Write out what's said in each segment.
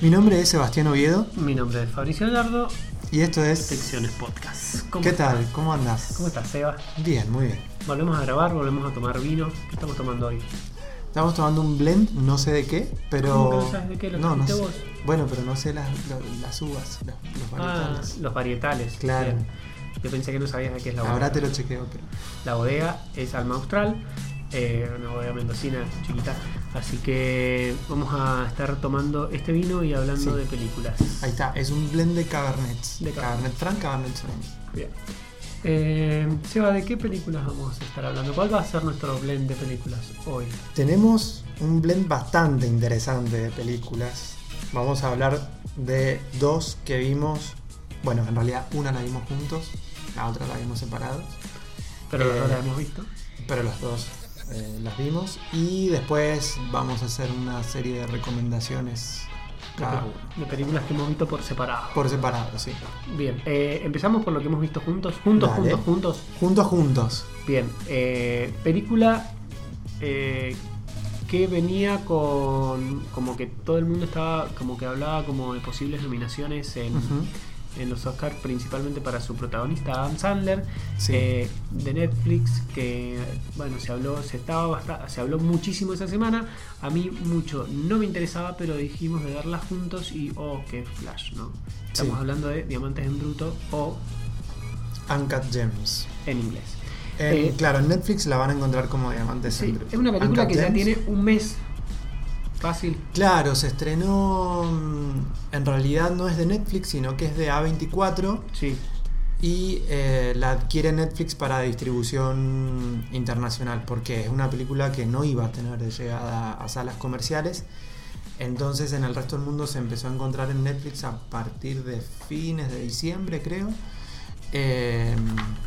Mi nombre es Sebastián Oviedo Mi nombre es Fabricio Gallardo, y esto es... Secciones Podcast. ¿Cómo ¿Qué estás? tal? ¿Cómo andas? ¿Cómo estás, Seba? Bien, muy bien. Volvemos a grabar, volvemos a tomar vino. ¿Qué estamos tomando hoy? Estamos tomando un blend, no sé de qué, pero... ¿Cómo que no sabes de qué? ¿Lo no, no sé. vos? Bueno, pero no sé las, las uvas, los, los Ah, varietales. los varietales. Claro. Bien. Yo pensé que no sabías de qué es la bodega. Ahora te lo chequeo, pero... La bodega es Alma Austral, eh, una bodega mendocina chiquita. Así que vamos a estar tomando este vino y hablando Sí. de películas. Ahí está, es un blend de Cabernets. De Cabernet Franc, Cabernet Sauvignon. Bien. Eh, Seba, ¿de qué películas vamos a estar hablando? ¿Cuál va a ser nuestro blend de películas hoy? Tenemos un blend bastante interesante de películas. Vamos a hablar de dos que vimos. Bueno, en realidad una la vimos juntos, la otra la vimos separados. Pero Eh, no la hemos visto. Pero las dos eh, las vimos. Y después vamos a hacer una serie de recomendaciones cada uno. De películas que hemos visto por separado. Por separado, sí. Bien, eh, empezamos por lo que hemos visto juntos. Juntos, Dale. juntos, juntos. Juntos, juntos. Bien, eh, película eh, que venía con. como que todo el mundo estaba. como que hablaba como de posibles nominaciones en. En los Oscars, principalmente para su protagonista Adam Sandler, Sí. eh, de Netflix, que bueno, se habló, se estaba basta- se habló muchísimo esa semana. A mí mucho no me interesaba, pero dijimos de verla juntos y oh, qué flash, ¿no? Estamos Sí. hablando de Diamantes en Bruto o Uncut Gems. en inglés. En- Eh, claro, en Netflix la van a encontrar como Diamantes Sí, en Bruto. es una película Uncut que ya tiene un mes fácil. Claro, se estrenó. mm, En realidad no es de Netflix, sino que es de A24. Sí, Y eh, la adquiere Netflix para distribución internacional, porque es una película que no iba a tener de llegada a salas comerciales. Entonces en el resto del mundo se empezó a encontrar en Netflix a partir de fines de diciembre, creo. Eh,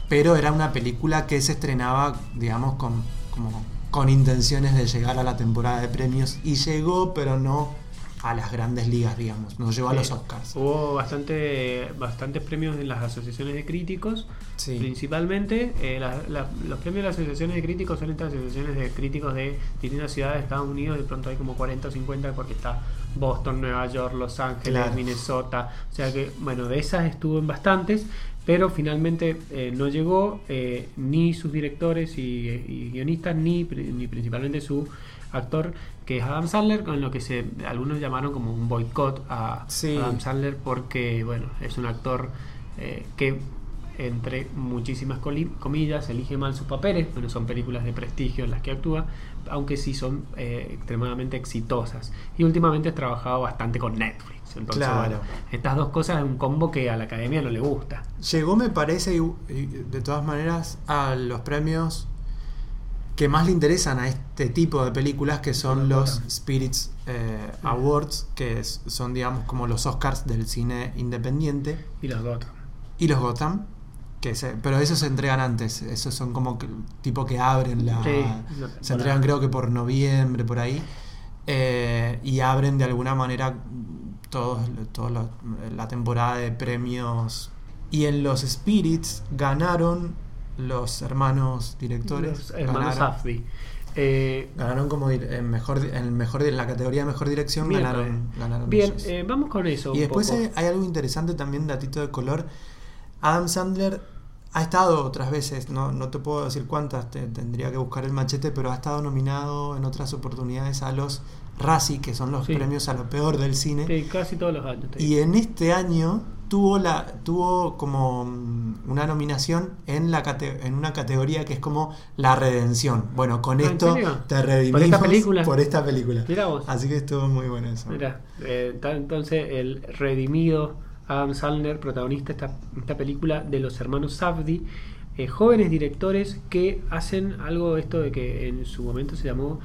pero era una película que se estrenaba, digamos, con, como, con intenciones de llegar a la temporada de premios. Y llegó, pero no a las grandes ligas, digamos. No llegó a los. Oscars. Hubo bastante, bastantes premios en las asociaciones de críticos, Sí. principalmente. eh, la- la- los premios de las asociaciones de críticos son estas asociaciones de críticos de distintas ciudades de Estados Unidos. De pronto hay como 40 o 50 porque está Boston, Nueva York, Los Ángeles, Claro. Minnesota. O sea que, bueno, de esas estuvo en bastantes. Pero finalmente eh, no llegó eh, ni sus directores y, y guionistas, ni, ni principalmente su actor, que es Adam Sandler, con lo que se algunos llamaron como un boicot a Sí. Adam Sandler porque bueno es un actor eh, que entre muchísimas comillas elige mal sus papeles bueno son películas de prestigio en las que actúa aunque sí son extremadamente exitosas y últimamente has trabajado bastante con Netflix entonces Claro. bueno estas dos cosas es un combo que a la academia no le gusta Llegó, me parece, y- y de todas maneras, a los premios que más le interesan a este tipo de películas, que son Los los Gotham. Spirits eh, Awards, que es- son, digamos, como los Oscars del cine independiente, y los dos y los Gotham, que se- pero esos se entregan antes, esos son como que, tipo que abren la... Sí, no, se entregan creo que por noviembre, por ahí, eh, y abren de alguna manera los- la temporada de premios. Y en los Spirits ganaron los hermanos directores. los hermanos ganaron, Safdie Eh, ganaron como en mejor, en mejor, en la categoría de mejor dirección Bien, ganaron, ganaron bien ellos. eh, vamos con eso Y después poco. hay algo interesante también, datito de color. Adam Sandler ha estado otras veces, no, no te puedo decir cuántas, te- tendría que buscar el machete, pero ha estado nominado en otras oportunidades a los Razzie, que son los Sí. premios a lo peor del cine. Sí, casi todos los años Y en este año tuvo la tuvo como mm, una nominación en la cate- en una categoría que es como la redención. Bueno, con Ah, ¿en esto te redimimos ¿Por esta película? por esta película. Mirá vos. Así que estuvo muy bueno eso. Mira, eh, entonces el redimido Adam Sandler, protagonista de esta, esta película de los hermanos Safdie, eh, jóvenes directores que hacen algo esto de que en su momento se llamó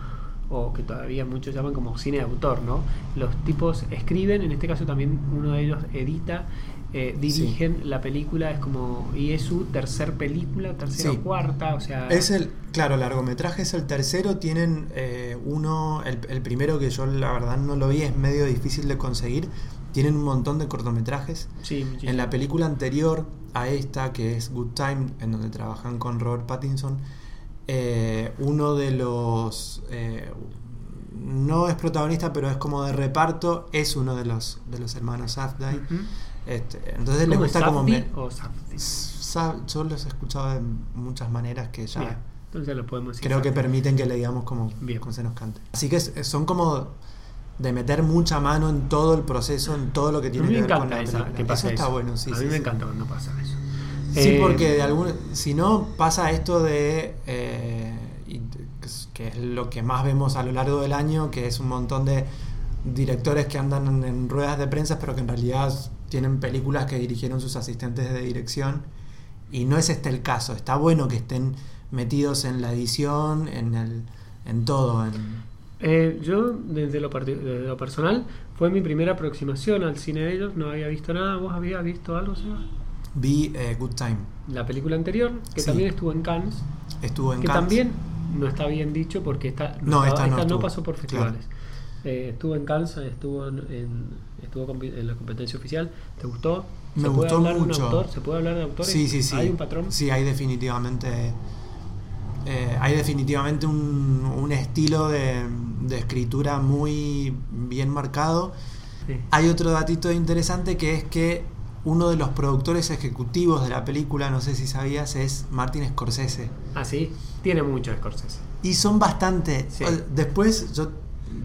o que todavía muchos llaman como cine de autor, ¿no? Los tipos escriben, en este caso también uno de ellos edita, eh, dirigen la película, es como y es su tercer película, tercera Sí. o cuarta, o sea, Es el, claro, largometraje es el tercero, tienen eh, uno, el, el primero que yo la verdad no lo vi, es medio difícil de conseguir, tienen un montón de cortometrajes. sí. En la película anterior a esta, que es Good Time, en donde trabajan con Robert Pattinson, eh, uno de los eh, no es protagonista, pero es como de reparto, es uno de los, de los hermanos Safdie. Ujú. Este, entonces le ¿Cómo es, gusta como... Me- o yo los he escuchado de muchas maneras que ya Bien, entonces lo podemos decir. creo que permiten que le digamos como, como se nos cante. Así que son como de meter mucha mano en todo el proceso, en todo lo que tiene que ver con la esa, que pasa eso está bueno, sí. A sí, mí me sí. encanta cuando pasa eso. Sí, Eh, porque de algún, si no pasa esto de eh, que es- lo que más vemos a lo largo del año, que es un montón de directores que andan en, en ruedas de prensa, pero que en realidad tienen películas que dirigieron sus asistentes de dirección. Y no es este el caso. Está bueno que estén metidos en la edición, en el, en todo. en- Eh, yo, desde lo, desde lo personal, fue mi primera aproximación al cine de ellos. No había visto nada. ¿Vos habías visto algo, Seba? vi eh, Good Time. La película anterior, que Sí. también estuvo en Cannes, Estuvo en que Cannes. también no está bien dicho porque está, No, estaba- esta no estuvo, pasó por claro. festivales. Eh, estuvo en Cannes, estuvo en, en- estuvo en la competencia oficial. ¿Te gustó? Me ¿Se puede gustó hablar de un mucho. autor? ¿Se puede hablar de autores? Sí, sí, sí. ¿Hay un patrón? Sí, hay definitivamente. Eh, hay definitivamente un, un estilo de, de escritura muy bien marcado. Sí. Hay otro datito interesante que es que uno de los productores ejecutivos de la película, no sé si sabías, es Martin Scorsese. Ah, sí. Tiene mucho Scorsese. Y son bastante. Sí. Después yo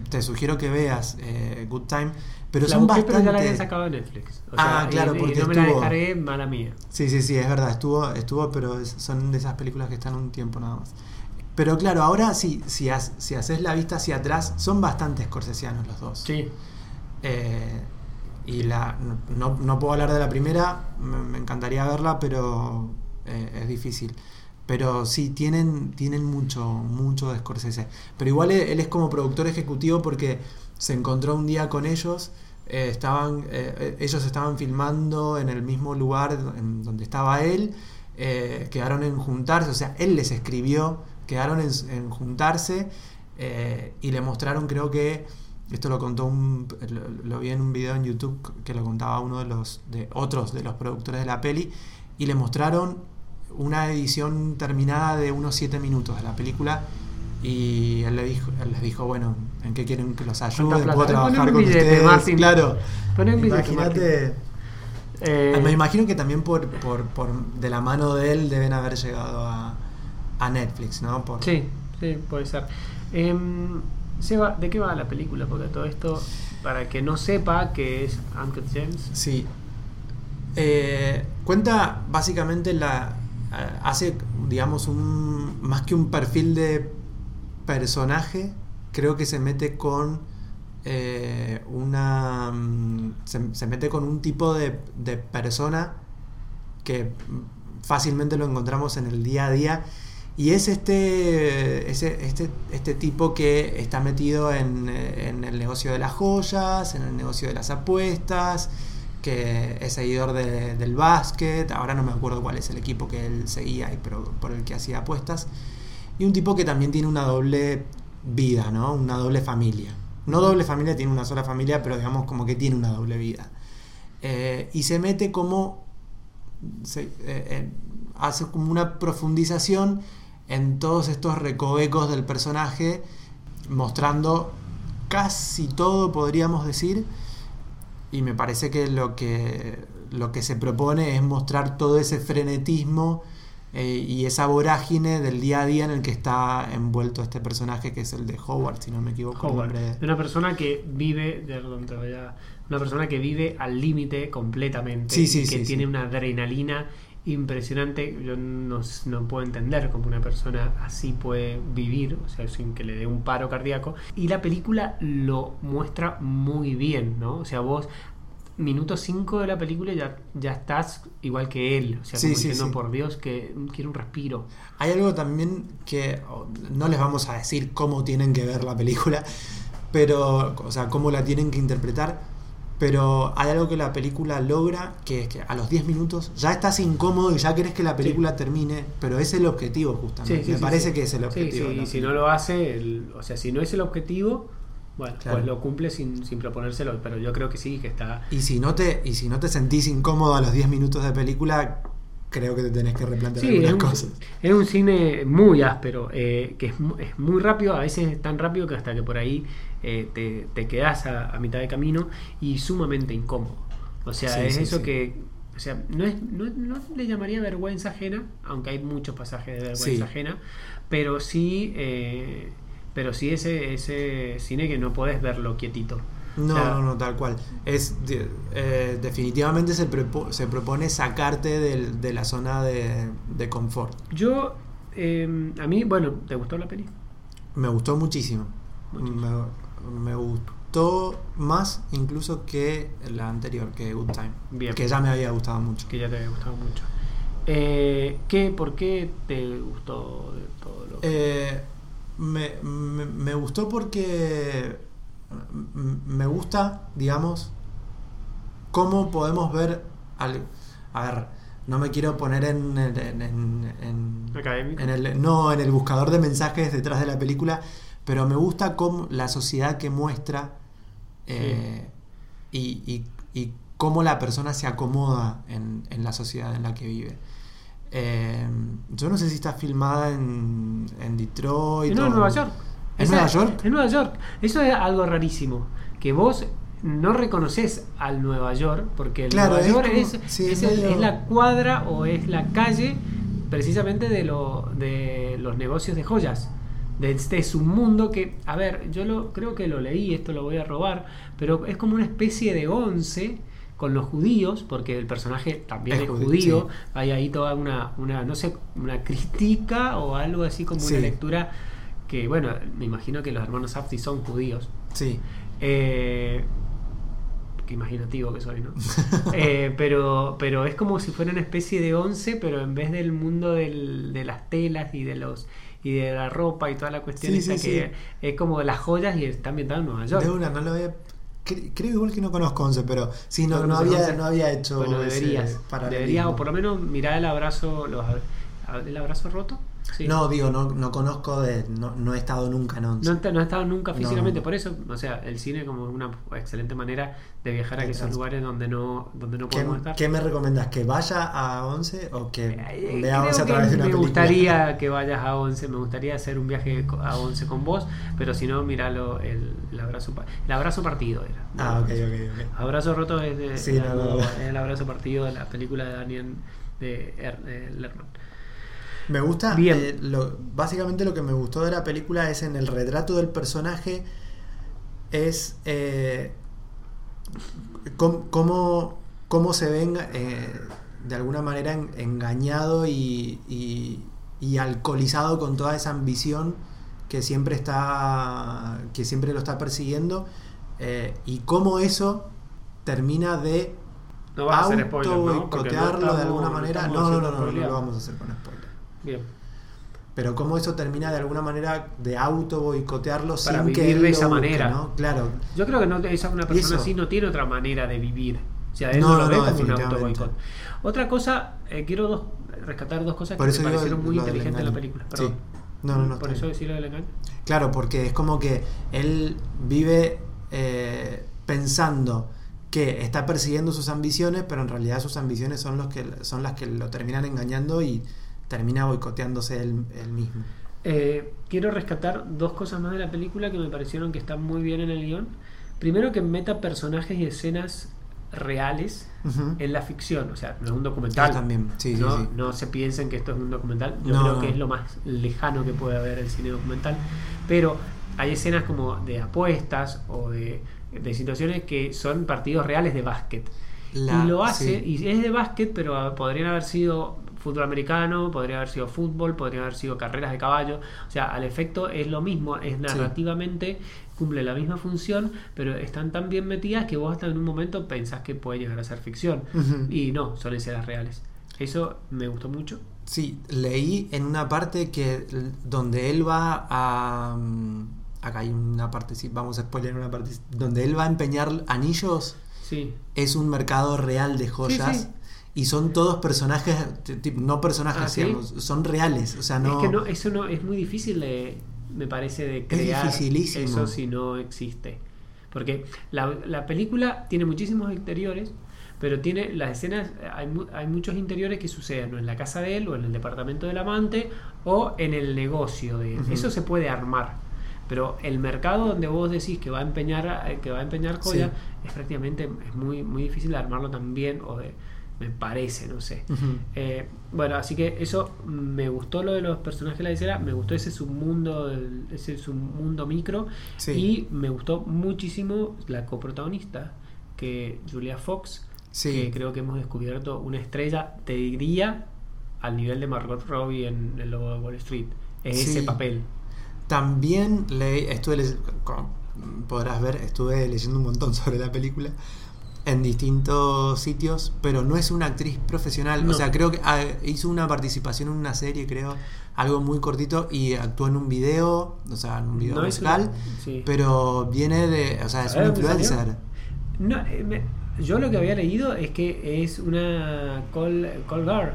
te sugiero que veas eh, Good Time, pero la son busqué, pero ya la habían bastante. sacado de Netflix. O Ah, sea, y- claro, y, porque no me la descargué, mala mía. Sí, sí, sí, es verdad, estuvo, estuvo, pero son de esas películas que están un tiempo nada más. Pero claro, ahora sí, si, has- si haces la vista hacia atrás, son bastante escorsesianos los dos. Sí. Eh, y la, no, no puedo hablar de la primera, me, me encantaría verla, pero eh, es difícil. Pero sí, tienen, tienen mucho, mucho de Scorsese. Pero igual él, él es como productor ejecutivo porque se encontró un día con ellos. eh, estaban, eh, eh, ellos estaban filmando en el mismo lugar en donde estaba él. eh, quedaron en juntarse, o sea, él les escribió, quedaron en, juntarse y le mostraron, creo que esto lo contó un, lo, lo vi en un video en YouTube que lo contaba uno de los de otros de los productores de la peli y le mostraron una edición terminada de unos 7 minutos de la película y él le dijo él les dijo bueno en qué quieren que los ayude plata? puedo trabajar con billete, ustedes claro imagínate Eh, me imagino que también por, por, por de la mano de él deben haber llegado a, a Netflix no por, Sí, sí, puede ser. Em, Seba, ¿de qué va la película? Porque todo esto, para que no sepa que es Uncut James. Sí. Eh, cuenta básicamente la. eh, Hace, digamos, un. Más que un perfil de personaje, creo que se mete con. eh, una. mm, Se, se mete con un tipo de, de persona que fácilmente lo encontramos en el día a día. Y es este, ese- este, este tipo que está metido en, en el negocio de las joyas, en el negocio de las apuestas, que es seguidor de- del básquet, ahora no me acuerdo cuál es el equipo que él seguía y por el que hacía apuestas. Y un tipo que también tiene una doble vida, ¿no? Una doble familia. No doble familia, tiene una sola familia, pero digamos como que tiene una doble vida. Eh, y se mete como se, eh, eh, hace como una profundización en todos estos recovecos del personaje, mostrando casi todo, podríamos decir, y me parece que lo que, lo que se propone es mostrar todo ese frenetismo eh, y esa vorágine del día a día en el que está envuelto este personaje, que es el de Howard, si no me equivoco. Howard, de- una persona que vive, de donde vaya, una persona que vive al límite completamente, Sí, sí, y que sí, tiene una adrenalina impresionante. Yo no, no puedo entender cómo una persona así puede vivir, o sea, sin que le dé un paro cardíaco. Y la película lo muestra muy bien, ¿no? O sea, vos minuto 5 de la película ya, ya estás igual que él, o sea, Sí, como sí, diciendo, sí. por Dios, que quiero un respiro. Hay algo también que no les vamos a decir cómo tienen que ver la película, pero, o sea, cómo la tienen que interpretar, pero hay algo que la película logra, que es que a los 10 minutos ya estás incómodo y ya querés que la película termine, pero es el objetivo justamente. Me parece que es el objetivo. y si no lo hace, el- o sea, si no es el objetivo, bueno, Claro. pues lo cumple sin, sin proponérselo, pero yo creo que sí, que está... Y si no te, y si no te sentís incómodo a los 10 minutos de película, creo que te tenés que replantear Sí, es algunas un, cosas. es un cine muy áspero, eh, que es, es muy rápido, a veces es tan rápido que hasta que por ahí eh, te, te quedás a, a mitad de camino y sumamente incómodo. O sea, Sí, es sí, eso que, o sea, no, es, no, no le llamaría vergüenza ajena, aunque hay muchos pasajes de vergüenza ajena, pero sí, eh, pero sí ese, ese cine que no podés verlo quietito. No, O sea, no, no, tal cual. Es eh, definitivamente se, prepo- se propone sacarte del- de la zona de, de confort. Yo, eh, a mí, bueno, ¿te gustó la peli? Me gustó muchísimo. Muchísimo. Me, me gustó más incluso que la anterior, que Good Time. Bien. Que ya me había gustado mucho. que ya te había gustado mucho. Eh, ¿qué, ¿Por qué te gustó todo lo Eh, me, me- me gustó porque me gusta, digamos, cómo podemos ver al, a ver, no me quiero poner en, en, en- en- el no en el buscador de mensajes detrás de la película, pero me gusta cómo la sociedad que muestra eh, y, y- y cómo la persona se acomoda en, en la sociedad en la que vive. Eh, yo no sé si está filmada en, en Detroit. No, o en Nueva York. ¿En Esa- Nueva York? En Nueva York. Eso es algo rarísimo. Que vos no reconoces al Nueva York, porque el Claro, Nueva es York como- es, sí, es el- la cuadra o es la calle precisamente de, lo, de los negocios de joyas. De este submundo que, a ver, yo lo creo que lo leí, esto lo voy a robar, pero es como una especie de once con los judíos, porque el personaje también Es es, judío, sí. hay ahí toda una, una, no sé, una crítica o algo así como Sí. una lectura que, bueno, me imagino que los hermanos Safdie son judíos. Sí. Eh, qué imaginativo que soy, ¿no? Eh, pero, pero es como si fuera una especie de once, pero en vez del mundo del- de las telas y de los y de la ropa y toda la cuestión Sí, esa que es como las joyas y está ambientado en Nueva York. De una, no lo había. Cre- Creo igual que no conozco 11, pero sí, no, ¿No no, había, 11? no había hecho. Bueno, deberías. Deberías, o por lo menos mirar el abrazo. Los, ¿El abrazo roto? Sí. No, digo, no, no conozco de. No, no he estado nunca en 11. No, he- no he estado nunca físicamente, por eso, o sea, el cine como una excelente manera de viajar a De esos lugares donde no, donde no ¿Qué, podemos estar. qué me recomendás? ¿Que vaya a 11 o que Eh, vea creo 11 a través de una me película? gustaría que vayas a 11, me gustaría hacer un viaje a 11 con vos, pero si no, miralo el, el abrazo el abrazo partido era. Ah, ok, ok, ok. Abrazo roto es de Sí, el abrazo partido de la película de Daniel de eh, Lerman. Me gusta, Bien. eh, lo- básicamente lo que me gustó de la película es en el retrato del personaje, es eh, cómo, cómo, se ven eh, de alguna manera en- engañado y, y- y alcoholizado con toda esa ambición que siempre está que siempre lo está persiguiendo eh, y cómo eso termina de No vas a hacer spoiler, ¿no? Porque no boicotearlo de alguna manera. No, no, no, no, no, lo vamos a hacer con spoiler. Bien. Pero cómo eso termina de alguna manera de auto boicotearlo Para sin que vivir él de lo esa busque, manera. ¿no? Claro. Yo creo que no, esa una persona así no tiene otra manera de vivir. O sea, él No, no, lo ve como un auto Otra cosa, eh, quiero dos- rescatar dos cosas Por que me parecieron muy lo inteligentes en la película. Sí. Perdón. No, no, no, Por eso decirlo del engaño. Claro, porque es como que él vive eh, pensando que está persiguiendo sus ambiciones, pero en realidad sus ambiciones son, los que, son las que lo terminan engañando y termina boicoteándose él, él mismo. Eh, quiero rescatar dos cosas más de la película que me parecieron que están muy bien en el guion. Primero que meta personajes y escenas reales en la ficción, o sea, no es un documental. Ah, también, sí, sí, no, sí. no se piensen que esto es un documental. Yo No, creo no. que es lo más lejano que puede haber el cine documental. Pero hay escenas como de apuestas o de, de situaciones que son partidos reales de básquet. La- y lo hace, sí. y es de básquet, pero podrían haber sido fútbol americano, podría haber sido fútbol, podrían haber sido carreras de caballo. O sea, al efecto es lo mismo, es narrativamente, cumple la misma función, pero están tan bien metidas que vos hasta en un momento pensás que puede llegar a ser ficción. Y no, son escenas reales. Eso me gustó mucho. Sí, leí en una parte que donde él va a... mm, Acá hay una parte, sí, vamos a spoiler una parte. Donde él va a empeñar anillos, Sí. es un mercado real de joyas. Sí, sí. Y son todos personajes, no personajes, Ah, ¿sí? digamos, son reales. O sea, no... Es que no, eso no es muy difícil de, me parece, de crear dificilísimo. eso si no existe. Porque la, la película tiene muchísimos exteriores, pero tiene las escenas, hay, hay muchos interiores que suceden o en la casa de él, o en el departamento del amante, o en el negocio de él. Eso se puede armar. Pero el mercado donde vos decís que va a empeñar, eh, que va a empeñar joya, es prácticamente es muy, muy difícil de armarlo también, o de, me parece, no sé. Eh, bueno, así que eso me gustó lo de los personajes de la escena, me gustó ese submundo, ese submundo micro Sí. y me gustó muchísimo la coprotagonista, que Julia Fox, Sí. que creo que hemos descubierto una estrella, te diría, al nivel de Margot Robbie en El Lobo de Wall Street. Sí. ese papel. También leí, estuve como podrás ver, estuve leyendo un montón sobre la película en distintos sitios, pero no es una actriz profesional. No. O sea, creo que ah, hizo una participación en una serie, creo, algo muy cortito y actuó en un video, o sea, en un video No musical, sí. pero viene de, o sea, es un ¿Sabes dónde salió? influencer. No, eh, me- yo lo que había leído es que es una call, call girl.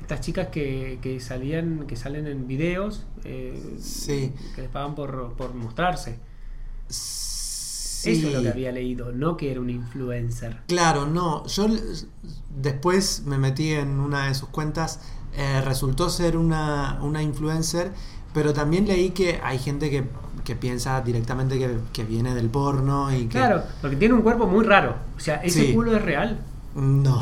Estas chicas que, que salían, que salen en videos, eh, Sí. que les pagan por, por mostrarse. Sí. Eso es lo que había leído, no que era un influencer. Claro, no. Yo después me metí en una de sus cuentas. eh, resultó ser una, una influencer, pero también leí que hay gente que, que piensa directamente que, que viene del porno y que. Claro, porque tiene un cuerpo muy raro. O sea, ese Sí. culo es real. No.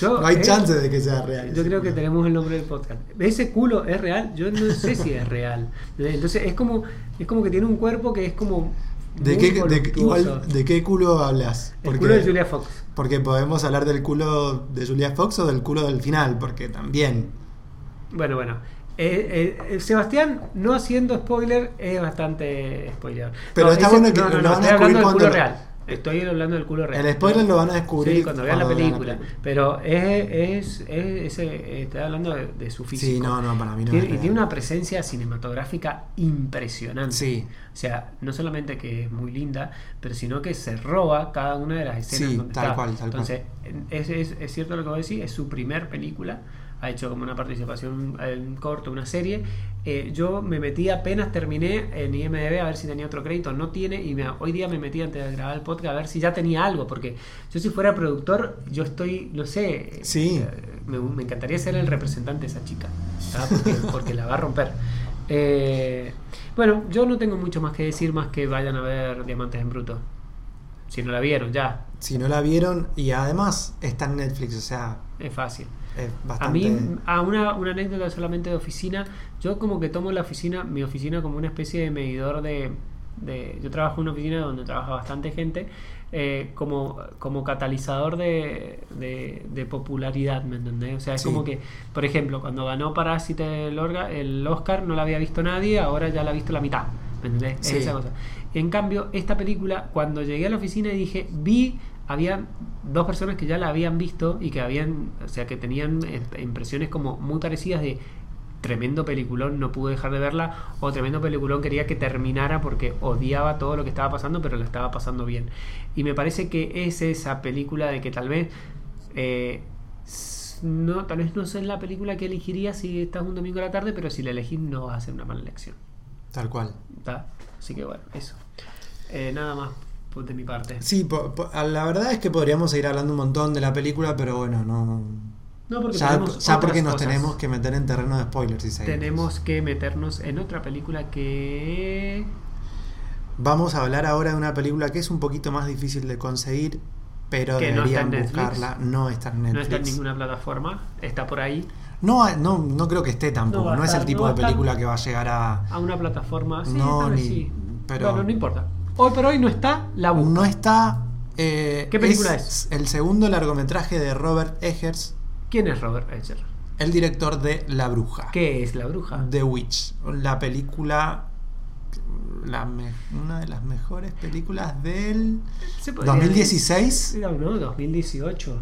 Yo, no hay eh, chance de que sea real. Yo creo que tenemos el nombre del podcast. Ese culo es real, yo no sé si es real. Entonces es como, es como que tiene un cuerpo que es como. ¿De qué, de, qué- voluptuoso. igual, ¿De qué culo hablas? El culo de Julia Fox. Porque podemos hablar del culo de Julia Fox o del culo del final, porque también. Bueno, bueno. Eh, eh, Sebastián, no haciendo spoiler, es bastante spoiler. Pero está bueno que no, no, lo van a descubrir culo cuando- real. Estoy hablando del culo real. El spoiler lo van a descubrir Sí, cuando vean la película. Pero es, es, es ese, estoy hablando de, de su físico. Sí, no, no, para mí no Tiene- es y tiene una presencia cinematográfica impresionante. Sí. O sea, no solamente que es muy linda, pero sino que se roba cada una de las escenas Sí, donde tal está. cual, tal cual. Entonces, es, es, es cierto lo que vos decís, es su primer película. Ha hecho como una participación en corto, una serie. Eh, yo me metí apenas terminé en IMDB a ver si tenía otro crédito. No tiene. Y me- hoy día me metí antes de grabar el podcast a ver si ya tenía algo. Porque yo, si fuera productor, yo estoy, no sé. Sí. eh, me, me encantaría ser el representante de esa chica. porque la va a romper. Eh, bueno, yo no tengo mucho más que decir más que vayan a ver Diamantes en Bruto. Si no la vieron, ya. Si no la vieron, y además está en Netflix, o sea, Es fácil. Es A bastante. mí, a una, una anécdota solamente de oficina, yo como que tomo la oficina, mi oficina como una especie de medidor de... de- yo trabajo en una oficina donde trabaja bastante gente, eh, como, como catalizador de, de, de popularidad, ¿me entendés? O sea, es Sí. como que, por ejemplo, cuando ganó Parásite el, Orga- el Oscar no la había visto nadie, ahora ya la ha visto la mitad, ¿me entendés? Es Sí. esa cosa. En cambio, esta película, cuando llegué a la oficina y dije, vi, habían dos personas que ya la habían visto y que habían, o sea, que tenían eh, impresiones como muy parecidas de tremendo peliculón, no pude dejar de verla, o tremendo peliculón quería que terminara porque odiaba todo lo que estaba pasando, pero la estaba pasando bien. Y me parece que es esa película de que tal vez eh, no, tal vez no es la película que elegiría si estás un domingo a la tarde, pero si la elegís no vas a hacer una mala elección. Tal cual. ¿tá? Así que bueno, eso. Eh, nada más de mi parte. Sí, po- po- la verdad es que podríamos seguir hablando un montón de la película, pero bueno, no. No, porque Ya, ya porque nos cosas. tenemos que meter en terreno de spoilers si seguimos. Tenemos que meternos en otra película que... Vamos a hablar ahora de una película que es un poquito más difícil de conseguir, pero Que no deberían Netflix. buscarla. No está en Netflix. No está en ninguna plataforma, está por ahí. No, no, no creo que esté tampoco. No No, a es el estar, tipo no de estar. película que va a llegar a. A una plataforma. Sí, No, ni- sí. pero- Bueno, no importa. Hoy por hoy no está, la. No está. eh, ¿Qué película es? El segundo largometraje de Robert Eggers, ¿Quién es Robert Edger? el director de La Bruja. ¿Qué es la bruja? The Witch. La película. la me- una de las mejores películas del. Se podría 2016. decir- No, no, 2018.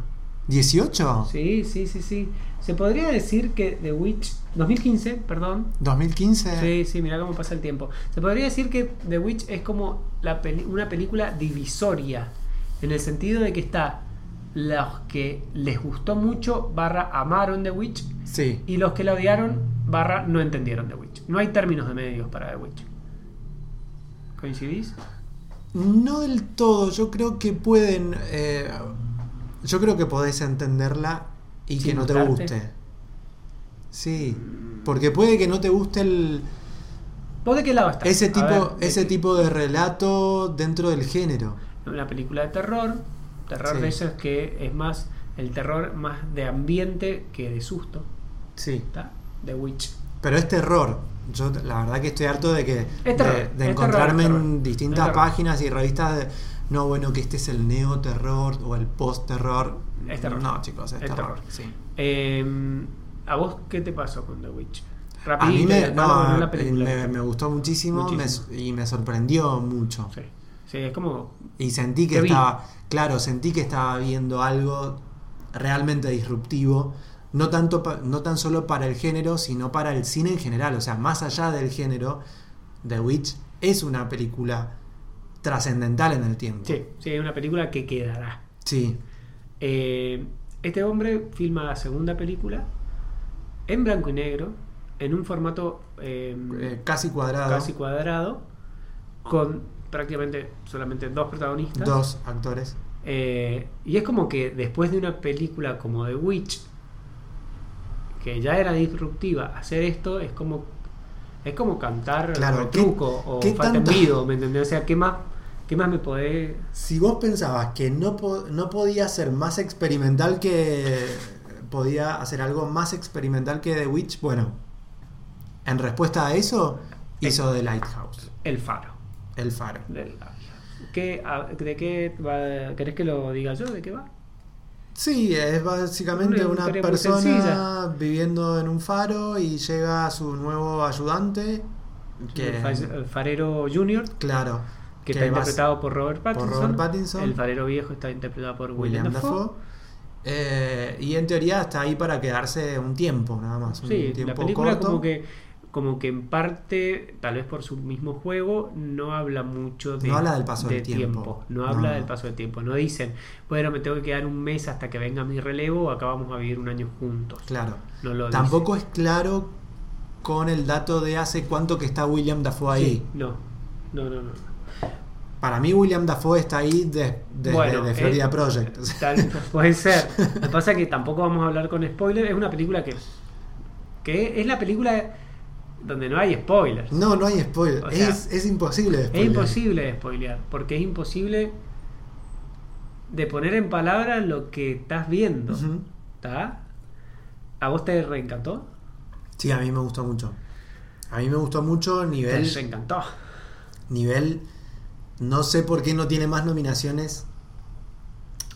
¿18? Sí, sí, sí, sí. Se podría decir que The Witch. 2015, perdón. ¿2015? Sí, sí, mira cómo pasa el tiempo. Se podría decir que The Witch es como la peli- una película divisoria, en el sentido de que está los que les gustó mucho, barra amaron The Witch, Sí. y los que la odiaron, barra no entendieron The Witch. No hay términos de medios para The Witch. ¿Coincidís? No del todo, yo creo que pueden... eh, Yo creo que podés entenderla y Sin que no te guste. Sí, porque puede que no te guste el, ¿Vos de qué lado estás? ese A tipo, ver, de ese tipo de relato dentro del género. Una película de terror, terror Sí. de esos que es más el terror más de ambiente que de susto, Sí, ¿está? The Witch. pero es terror. Yo la verdad que estoy harto de que Es terror, de, de es terror, encontrarme es terror. en distintas páginas y revistas de no bueno que este es el neo terror o el post terror. Es terror. No, chicos, es, Es terror. terror. Sí. Eh, ¿A vos qué te pasó con The Witch? A mí me, Rapidito, no, película. me, me gustó muchísimo, me- y me sorprendió mucho. Sí. Sí, es como. Y sentí que vi. estaba, claro, sentí que estaba viendo algo realmente disruptivo, no tanto pa- no tan solo para el género, sino para el cine en general, o sea, más allá del género, The Witch es una película trascendental en el tiempo. Sí, sí, es una película que quedará. Sí, Eh, este hombre filma la segunda película en blanco y negro, en un formato eh, eh, casi cuadrado, casi cuadrado, con prácticamente solamente dos protagonistas. dos actores. Eh, y es como que después de una película como The Witch, que ya era disruptiva, hacer esto es como es como cantar Claro, o ¿qué- truco o tanto- ¿me entendés? O sea, ¿qué más, qué más me podés...? Si vos pensabas que no, po- no podía ser más experimental que. podía hacer algo más experimental que The Witch, bueno, en respuesta a eso, hizo The Lighthouse, El faro. El Faro. del- ¿Qué, a- ¿De qué va? ¿Querés que lo diga yo? ¿De qué va? Sí, es básicamente Una persona viviendo en un faro y llega su nuevo ayudante, que, el farero junior, claro, que, que está interpretado por Robert Pattinson. Robert Pattinson. El farero viejo está interpretado por William, William Dafoe. Dafoe. Eh, y en teoría está ahí para quedarse un tiempo, nada más. Un Sí, tiempo la película corto. como que como que en parte, tal vez por su mismo juego, no habla mucho de, No habla del paso de del tiempo. No No. habla del paso del tiempo. No dicen, bueno, me tengo que quedar un mes hasta que venga mi relevo, acá vamos a vivir un año juntos. Claro. No lo Tampoco es claro con el dato de hace cuánto que está William Dafoe ahí. Sí, no, no, no, no. Para mí William Dafoe está ahí de- desde Bueno, de Florida eh, Project. Tal- puede ser. Lo que pasa es que tampoco vamos a hablar con spoilers. Es una película que, que es la película donde no hay spoilers. No, no hay spoiler. O sea, es, es imposible de Es imposible de spoilear, porque es imposible de poner en palabras lo que estás viendo. ¿Está? ¿A vos te reencantó? Sí, a mí me gustó mucho. A mí me gustó mucho Te nivel. reencantó. Nivel. No sé por qué no tiene más nominaciones.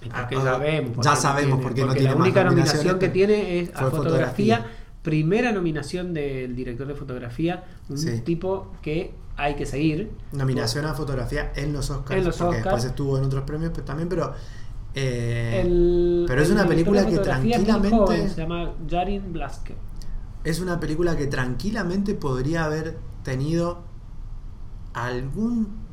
Es Ah, Porque ah, sabemos. ya no sabemos tiene, por qué no porque tiene La más única nominación que pero tiene es a fotografía. fotografía. Primera nominación del director de fotografía. Un Sí. tipo que hay que seguir. Nominación a fotografía en los Oscars. En los porque Oscars. después estuvo en otros premios pues, también, pero. eh, El- pero es el una película que tranquilamente- joven, se llama Jarin Blaske. Es una película que tranquilamente podría haber tenido algún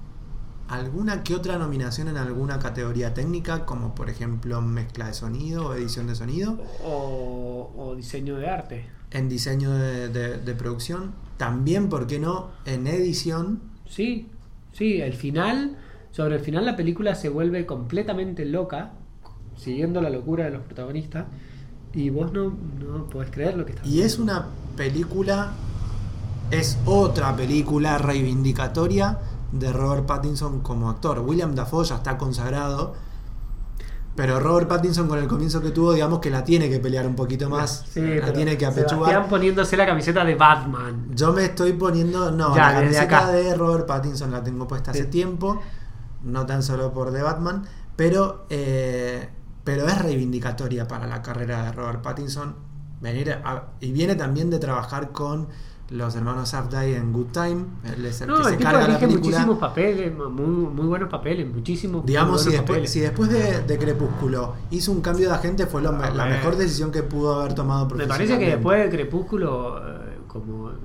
alguna que otra nominación en alguna categoría técnica, como por ejemplo mezcla de sonido o edición de sonido, O, o diseño de arte. en diseño de, de- de producción, también, ¿por qué no?, en edición. Sí, sí, el final, sobre el final la película se vuelve completamente loca, siguiendo la locura de los protagonistas, y vos no, no podés creer lo que estás Y es una película, es otra película reivindicatoria de Robert Pattinson como actor. William Dafoe ya está consagrado, pero Robert Pattinson con el comienzo que tuvo, digamos que la tiene que pelear un poquito más, Sí, la tiene que apechugar. poniéndose la camiseta de Batman. Yo me estoy poniendo, no, Ya, la camiseta acá. de Robert Pattinson la tengo puesta hace Sí. tiempo, no tan solo por The Batman, pero, eh, pero es reivindicatoria para la carrera de Robert Pattinson. Venir a- y viene también de trabajar con los hermanos Safdie en Good Time, él es el No, que el se tipo carga la elige película. muchísimos papeles, muy, muy buenos papeles, muchísimos Digamos, si después, papeles. si después de, de Crepúsculo hizo un cambio de agente, fue lo la ver. mejor decisión que pudo haber tomado Me parece que después de Crepúsculo, eh, como. eh,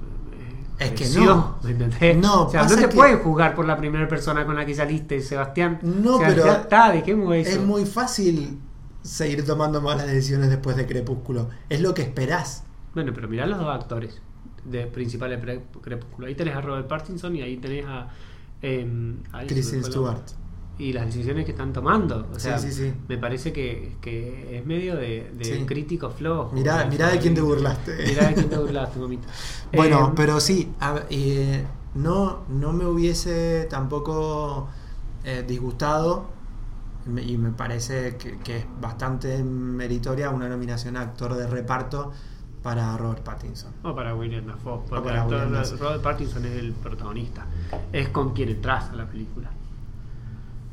Es que no. ¿me entendés? No, o sea, no te puedes juzgar por la primera persona con la que saliste, Sebastián. No, Sebastián, pero está, dejemos eso. Es muy fácil seguir tomando malas decisiones después de Crepúsculo. Es lo que esperás. Bueno, pero mirá los dos actores de principales de Crepúsculo. Ahí tenés a Robert Pattinson y ahí tenés a. Eh, Kristen Stewart. y las decisiones que están tomando. O sea, sí, sí. me parece que, que es medio de, de crítico flojo. Mirá, mirá de quién te burlaste. Mirá de quién te burlaste, mamita. Bueno, Eh, pero sí, a eh, no, no me hubiese tampoco eh, disgustado y me parece que, que es bastante meritoria una nominación a actor de reparto para Robert Pattinson. O para William Dafoe, porque para el actor- William Dafoe. Robert Pattinson es el protagonista. Es con quien entras a la película.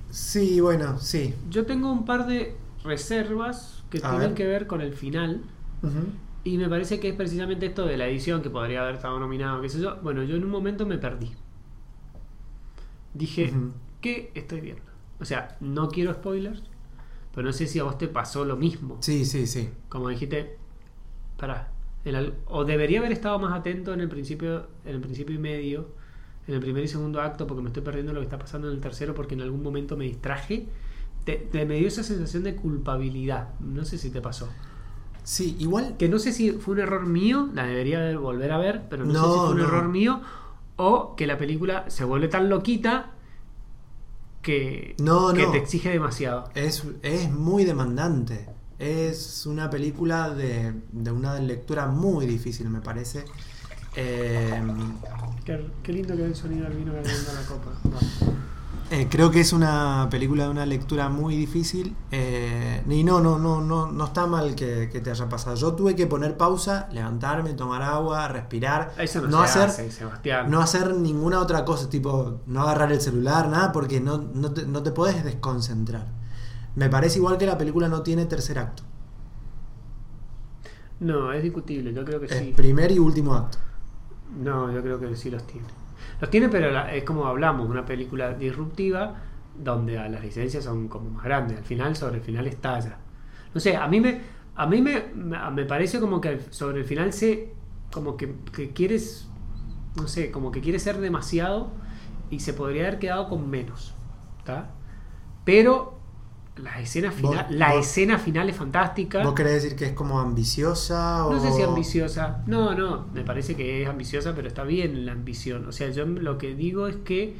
Sí, bueno, sí. Yo tengo un par de reservas que A tienen ver. que ver con el final. Y me parece que es precisamente esto de la edición que podría haber estado nominado, qué sé yo. Bueno, yo en un momento me perdí. Dije. ¿qué estoy viendo? O sea, no quiero spoilers, pero no sé si a vos te pasó lo mismo. Sí, sí, sí. Como dijiste, pará. En al- o debería haber estado más atento en el principio, en el principio y medio, en el primer y segundo acto, porque me estoy perdiendo lo que está pasando en el tercero, porque en algún momento me distraje. Te, te- me dio esa sensación de culpabilidad. No sé si te pasó. Sí, igual Que no sé si fue un error mío, la debería de volver a ver, pero no, sé si fue un no. error mío o que la película se vuelve tan loquita que, No, que te exige demasiado. es, es muy demandante. Es una película de, de una lectura muy difícil, me parece. Eh, Qué, qué lindo que el sonido del vino en la copa. Eh, creo que es una película de una lectura muy difícil. eh, y no, no, no, no, no está mal que, que te haya pasado. Yo tuve que poner pausa, levantarme, tomar agua, respirar. Eso no, hacer, hace, no hacer ninguna otra cosa, tipo no agarrar el celular, nada, porque no, no, te, no te puedes desconcentrar. Me parece igual que la película no tiene tercer acto. No, es discutible, yo creo que Es sí. primer y último acto. No, yo creo que sí los tiene. Los tiene, pero la- es como hablamos, una película disruptiva donde a las licencias son como más grandes. Al final, sobre el final estalla. No sé, a mí me, a mí me, me parece como que sobre el final se, como que, que quieres, no sé, como que quieres ser demasiado y se podría haber quedado con menos, ¿está? Pero la escena final, la vos- escena final es fantástica. ¿Vos querés decir que es como ambiciosa? O... No sé si ambiciosa. No, no, me parece que es ambiciosa, pero está bien la ambición. O sea, yo lo que digo es que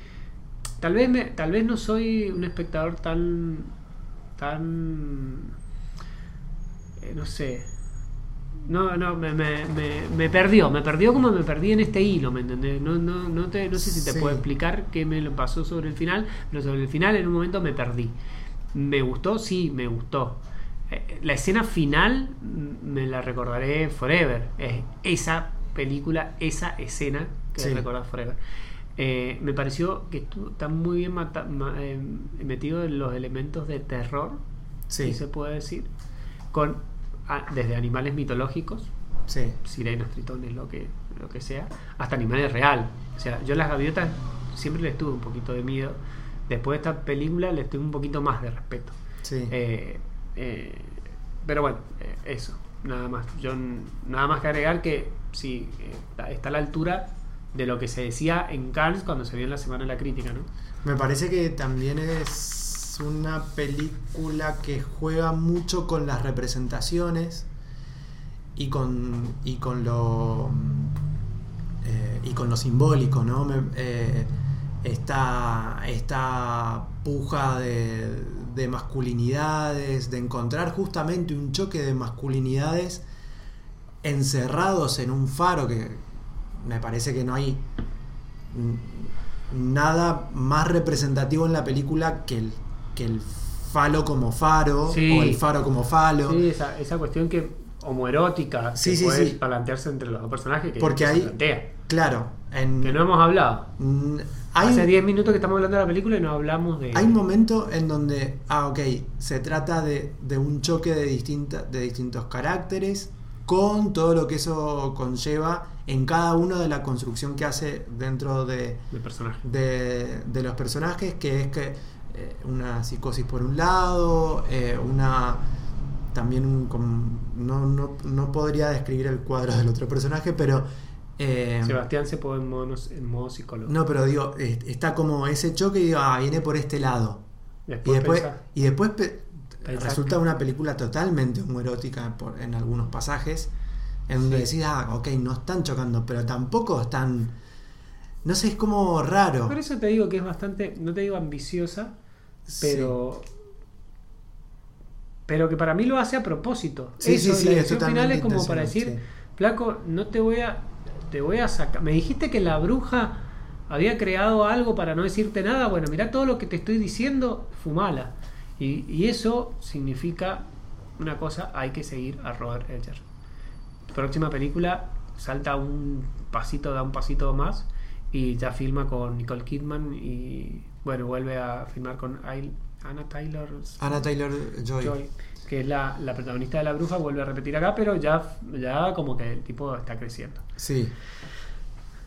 tal vez me, tal vez no soy un espectador tan tan eh, no sé. No, no, me, me, me, me perdió, me perdió como me perdí en este hilo, ¿me entendés? No, no, no, te, no sé si te Sí. puedo explicar qué me lo pasó sobre el final, pero sobre el final en un momento me perdí. ¿Me gustó? Sí, me gustó. Eh, La escena final mm, me la recordaré forever. Es esa película, esa escena que Sí. recordar forever. Eh, me pareció que estuvo, está muy bien mata- ma- eh, metido en los elementos de terror, Sí, si se puede decir, con ah, desde animales mitológicos, sí. sirenas, tritones, lo que, lo que sea, hasta animales real. O sea, yo las gaviotas siempre les tuve un poquito de miedo. Después de esta película les tuve un poquito más de respeto. sí. Eh, eh, pero bueno, eh, eso, nada más. Yo nada más que agregar que sí, está, está a la altura de lo que se decía en Cannes cuando se vio en la Semana de la Crítica, ¿no? Me parece que también es una película que juega mucho con las representaciones y con, y con lo eh, y con lo simbólico, ¿no? Me- eh, esta, esta puja de, de masculinidades, de encontrar justamente un choque de masculinidades encerrados en un faro que me parece que no hay nada más representativo en la película que el, que el falo como faro Sí. o el faro como falo. Sí, esa, esa cuestión que homoerótica Sí, que sí, puede sí. plantearse entre los dos personajes que Porque que se plantea. Claro, en, Que no hemos hablado. hay, Hace un- 10 minutos que estamos hablando de la película y no hablamos de. hay un momento en donde, ah, ok, se trata de, de un choque de, distinta, de distintos caracteres con todo lo que eso conlleva en cada uno de la construcción que hace dentro de, de, de los personajes, que es que eh, una psicosis por un lado, eh, una también un, no, no, no podría describir el cuadro del otro personaje, pero eh, Sebastián se pone en modo, en modo psicólogo. no, pero digo, está como ese choque y digo, ah, viene por este lado. Y Después, pensá- y después pe- Pensá resulta que- una película totalmente homoerótica por- en algunos pasajes, en donde Sí. decís, ah, ok, no están chocando, pero tampoco están... No sé, es como raro. Por eso te digo que es bastante, no te digo ambiciosa, pero pero que para mí lo hace a propósito. Sí, Eso, sí, sí, la es edición final es como para decir, Flaco, no te voy a te voy a sacar. Me dijiste que la bruja había creado algo para no decirte nada. Bueno, mira todo lo que te estoy diciendo, fumala. Y, y eso significa una cosa, hay que seguir a Robert Edger. Próxima película salta un pasito, da un pasito más y ya filma con Nicole Kidman y bueno, vuelve a filmar con Ail- Anna Taylor Anna Taylor Joy. Joy, que es la, la protagonista de La Bruja, vuelve a repetir acá, pero ya, ya como que el tipo está creciendo. Sí.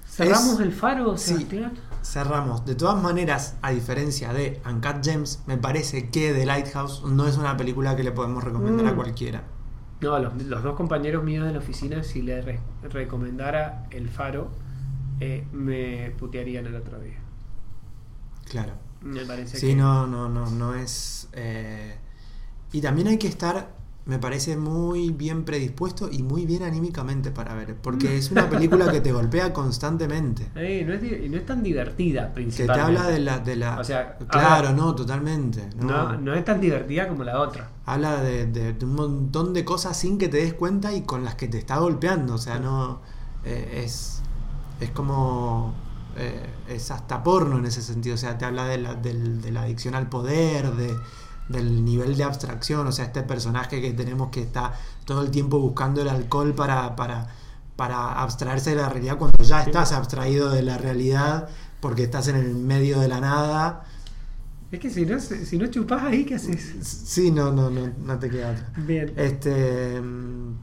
¿Cerramos Es- el faro, sí. Sebastián? Cerramos. De todas maneras, a diferencia de Uncut Gems, me parece que The Lighthouse no es una película que le podemos recomendar a Mm. cualquiera. No, los, los dos compañeros míos de la oficina, si le re- recomendara El Faro, eh, me putearían el otro día. Claro. Me parece Sí, que... no, no, no, no es. eh, Y también hay que estar, me parece, muy bien predispuesto y muy bien anímicamente para ver. Porque es una película que te golpea constantemente. Eh, no, es, no es tan divertida, Que te principalmente. habla de la. De la O sea, claro, habla- no, totalmente. No, No, no es tan divertida como la otra. Habla de, de- de un montón de cosas sin que te des cuenta y con las que te está golpeando. O sea, no. eh, es. Es como. Eh, es hasta porno en ese sentido. O sea, te habla de la, de la adicción al poder, de, del nivel de abstracción. O sea, este personaje que tenemos que está todo el tiempo buscando el alcohol para. para para abstraerse de la realidad cuando ya Sí. estás abstraído de la realidad porque estás en el medio de la nada Es que si no, si no chupás ahí, ¿qué haces? Sí, no, no, no, no te queda otra. Bien. Este. mm,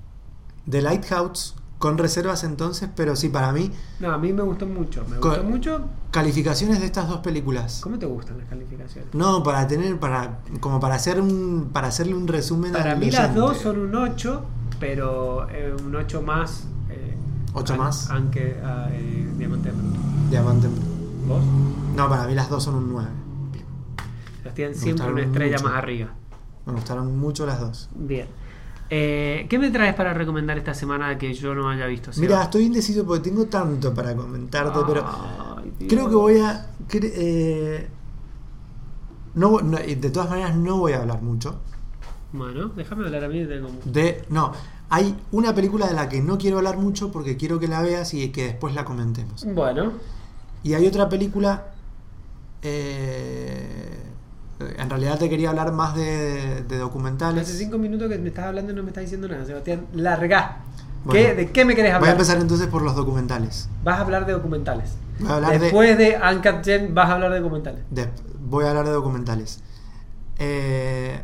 The Lighthouse, con reservas entonces, pero sí, para mí, No, a mí me gustó mucho. Me gustó mucho. calificaciones de estas dos películas. ¿Cómo te gustan las calificaciones? No, para tener, para, como para hacer un, para hacerle un resumen Para mí las dos son un 8, pero eh, un 8 más. Eh, ¿Ocho an- más? Aunque a eh, Diamante en Bruto. Diamante. ¿Vos? No, para mí las dos son un 9. Sebastián Me siempre una estrella mucho. más arriba. Me gustaron mucho las dos. Bien. Eh, ¿Qué me traes para recomendar esta semana que yo no haya visto? Mira, estoy indeciso porque tengo tanto para comentarte, pero Dios. creo que voy a. eh, no, no, y de todas maneras, no voy a hablar mucho. Bueno, déjame hablar a mí de cómo. De. No, hay una película de la que no quiero hablar mucho porque quiero que la veas y que después la comentemos. Bueno, Y hay otra película. eh, en realidad te quería hablar más de, de documentales. hace cinco minutos que me estás hablando y no me estás diciendo nada, Sebastián. Larga. Bueno, ¿Qué, ¿De qué me querés Voy a hablar? empezar entonces por los documentales. Vas a hablar de documentales. Voy a hablar de- Después de, Uncut Gem vas a hablar de documentales. De- voy a hablar de documentales. Eh,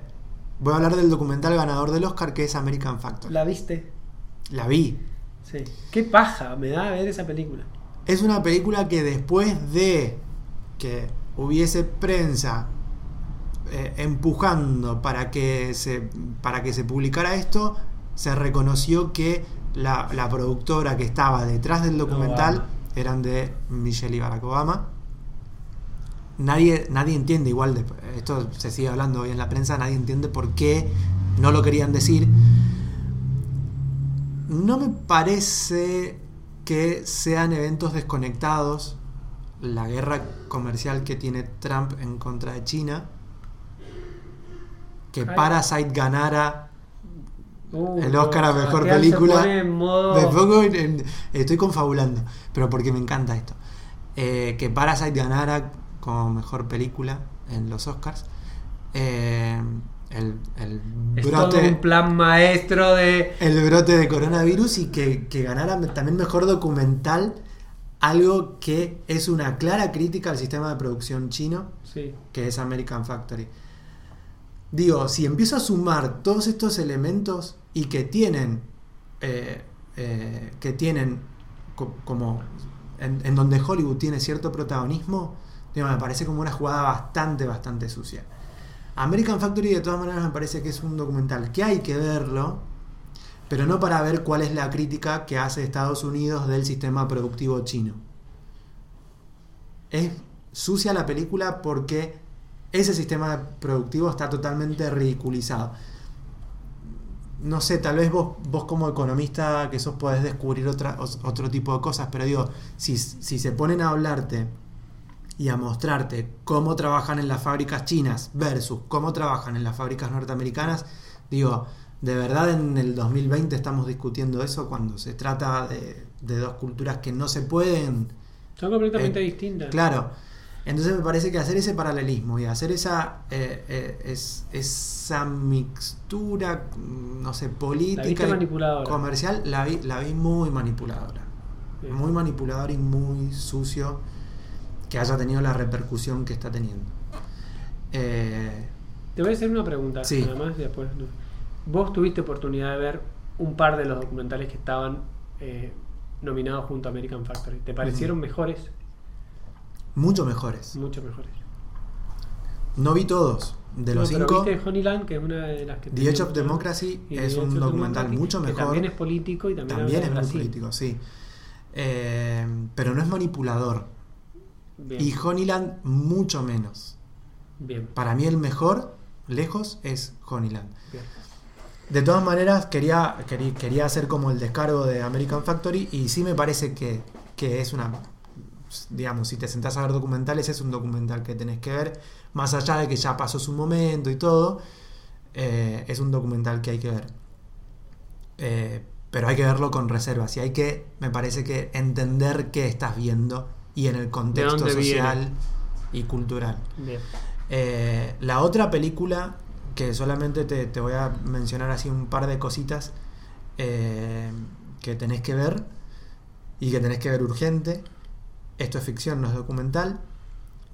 voy a hablar del documental ganador del Oscar que es American Factory. ¿La viste? La vi. Sí. Qué paja me da ver esa película. Es una película que después de que hubiese prensa eh, empujando para que, se, para que se publicara esto, se reconoció que la, la productora que estaba detrás del documental Obama. eran de Michelle y Barack Obama. Nadie, nadie entiende, igual de, esto se sigue hablando hoy en la prensa, nadie entiende por qué no lo querían decir. No me parece que sean eventos desconectados la guerra comercial que tiene Trump en contra de China, que. Parasite ganara Uh, el Oscar a mejor película. modo- Me pongo en- en- estoy confabulando, pero porque me encanta esto. Eh, que Parasite ganara como mejor película en los Oscars. Eh, el, el Es todo brote, un plan maestro de. el brote de coronavirus y que, que ganara también mejor documental, algo que es una clara crítica al sistema de producción chino, Sí. que es American Factory. Digo, si empiezo a sumar todos estos elementos y que tienen, eh, eh, que tienen co- como en, donde Hollywood tiene cierto protagonismo, me parece como una jugada bastante, bastante sucia. American Factory de todas maneras me parece que es un documental que hay que verlo, pero no para ver cuál es la crítica que hace Estados Unidos del sistema productivo chino. Es sucia la película porque ese sistema productivo está totalmente ridiculizado. No sé, tal vez vos, vos como economista que sos podés descubrir otra, otro tipo de cosas, pero digo, si, si se ponen a hablarte y a mostrarte cómo trabajan en las fábricas chinas versus cómo trabajan en las fábricas norteamericanas, digo, de verdad en el 2020 estamos discutiendo eso cuando se trata de, de dos culturas que no se pueden... Son completamente Eh, distintas. Claro. Entonces me parece que hacer ese paralelismo y hacer esa eh, eh, es- esa mixtura, mm, no sé, política y manipuladora. comercial, la vi, la vi muy manipuladora. Bien. Muy manipulador y muy sucio que haya tenido la repercusión que está teniendo. Eh, Te voy a hacer una pregunta, Sí. nada más, y después no. Vos tuviste oportunidad de ver un par de los documentales que estaban eh, nominados junto a American Factory. ¿Te parecieron mejores? Mucho mejores. Mucho mejores. No vi todos. De los No, pero cinco, viste Honeyland, que es una de las que... The Edge of Democracy es un documental mucho que mejor. también es político y también, también es muy político, sí. Eh, pero no es manipulador. Bien, Y Honeyland mucho menos. bien, Para mí el mejor, lejos, es Honeyland. bien. De todas maneras, quería, quería, quería hacer como el descargo de American Factory y sí me parece que, que es una... Digamos, si te sentás a ver documentales, es un documental que tenés que ver, más allá de que ya pasó su momento y todo, eh, es un documental que hay que ver. Eh, pero hay que verlo con reservas y hay que, me parece que, entender qué estás viendo y en el contexto viene? social y cultural. bien. Eh, la otra película, que solamente te, te voy a mencionar así un par de cositas que tenés que ver y que tenés que ver urgente. Esto es ficción, no es documental.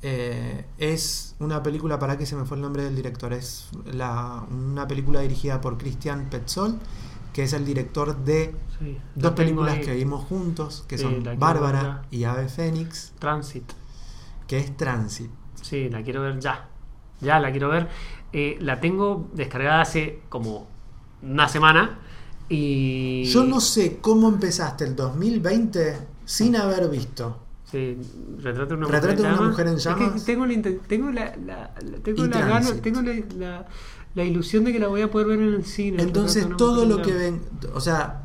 Eh, es una película, para que se me fue el nombre del director, es la, una película dirigida por Christian Petzold, que es el director de Sí, dos películas ahí. que vimos juntos, que Sí, son Bárbara y Ave Fénix, Transit. que es Transit. Sí, la quiero ver ya. Ya la quiero ver. Eh, la tengo descargada hace como una semana. Y. Yo no sé cómo empezaste el 2020 sin haber visto. Sí, retrato de una Retrato de una llamas. mujer en Es que llamas. tengo la, tengo la, la- tengo la gana- tengo la, ilusión de que la voy a poder ver en el cine. Entonces todo mujer lo que ven, o sea,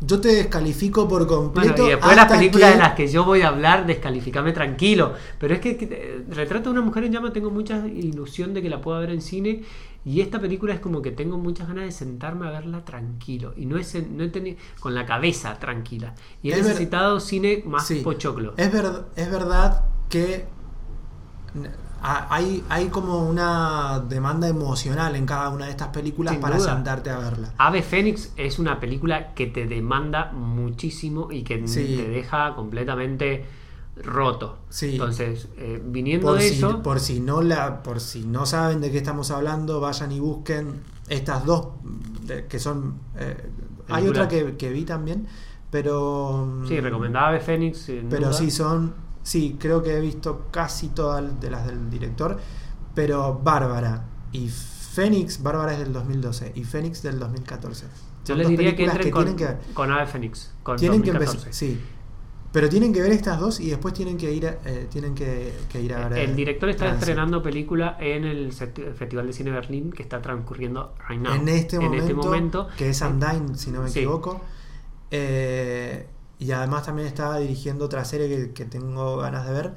yo te descalifico por Bueno, completo. y después las películas que- de las que yo voy a hablar, descalificame tranquilo. Pero es que, que, eh, Retrato de una mujer en llama tengo mucha ilusión de que la pueda ver en cine. Y esta película es como que tengo muchas ganas de sentarme a verla tranquilo. Y no, es, no he tenido. con la cabeza tranquila. Y he Es ver- necesitado cine más Sí. pochoclo. Es, ver- es verdad que hay, hay como una demanda emocional en cada una de estas películas Sin para duda. sentarte a verla. Ave Fénix es una película que te demanda muchísimo y que Sí. te deja completamente roto. Sí. Entonces, eh, viniendo Por de si, eso. por si no la, por si no saben de qué estamos hablando, vayan y busquen estas dos de- que son. eh, hay otra que, que vi también, pero. Sí, recomendaba Ave Fénix. Pero duda. sí son. Sí, creo que he visto casi todas de las del director. Pero Bárbara y Fénix, Bárbara es del 2012 y Fénix del 2014. Yo les diría que entren con, tienen que con Ave Fénix. Con Tienen que 2014. empezar. Sí. Pero tienen que ver estas dos y después tienen que ir a, eh, tienen que, que ir a ver. El director está estrenando película en el Festival de Cine Berlín que está transcurriendo right now. En este, momento, momento, que es eh, Undyne, si no me sí. equivoco. Eh, y además también estaba dirigiendo otra serie que, que tengo ganas de ver.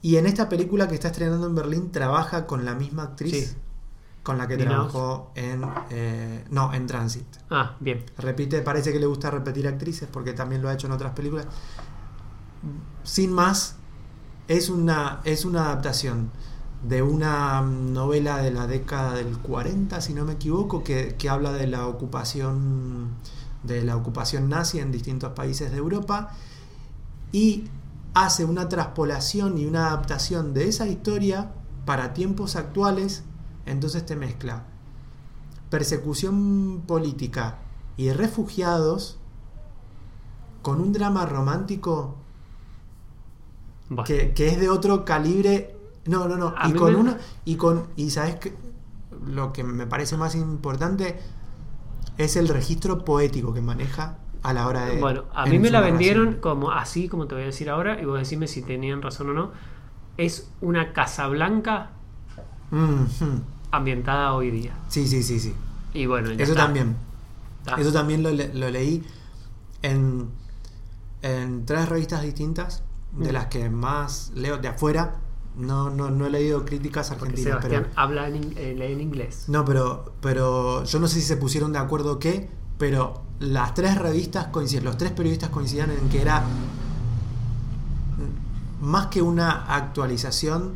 Y en esta película que está estrenando en Berlín trabaja con la misma actriz Sí. Con la que trabajó en... eh, no, en Transit. Ah, bien. Repite, parece que le gusta repetir actrices porque también lo ha hecho en otras películas. Sin más, es una, es una adaptación de una novela de la década del 40, si no me equivoco, que, que habla de la ocupación de la ocupación nazi en distintos países de Europa y hace una traspolación y una adaptación de esa historia para tiempos actuales, entonces te mezcla persecución política y refugiados con un drama romántico Bueno. que, que es de otro calibre. No, no, no. A Y con me- una. Y con. Y sabes que lo que me parece más importante es el registro poético que maneja a la hora de. Bueno, a mí me la vendieron como así, como te voy a decir ahora, y vos decime si tenían razón o no. Es una Casablanca Mhm. Ambientada hoy día. Sí, sí, sí, sí. Y bueno, ya Eso está. también. Está. Eso también lo, lo leí en, en tres revistas distintas de Mm. las que más leo de afuera. No, no, no he leído críticas Porque argentinas, Sebastián pero. habla en, eh, lee en inglés. No, pero, pero yo no sé si se pusieron de acuerdo o qué, pero las tres revistas coincidían, los tres periodistas coincidían en que era mm, más que una actualización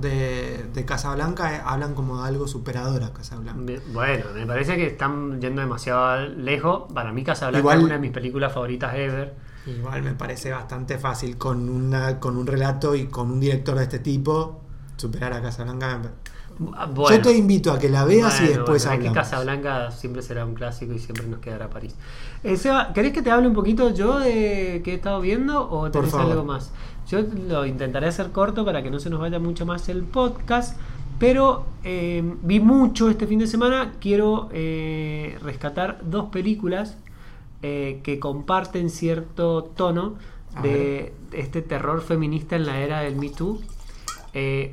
de, de Casablanca, eh, hablan como de algo superador a Casablanca. Bueno, me parece que están yendo demasiado lejos. Para mí, Casablanca Igual- es una de mis películas favoritas ever. Igual me parece bastante fácil con, una, con un relato y con un director de este tipo superar a Casablanca. Bueno, Yo te invito a que la veas y después bueno, hablamos. Casablanca siempre será un clásico y siempre nos quedará París. Eh, Seba, ¿querés que te hable un poquito yo de qué he estado viendo o tenés algo más? Yo lo intentaré hacer corto para que no se nos vaya mucho más el podcast, pero eh, vi mucho este fin de semana. Quiero eh, rescatar dos películas eh, que comparten cierto tono de este terror feminista en la era del Me Too.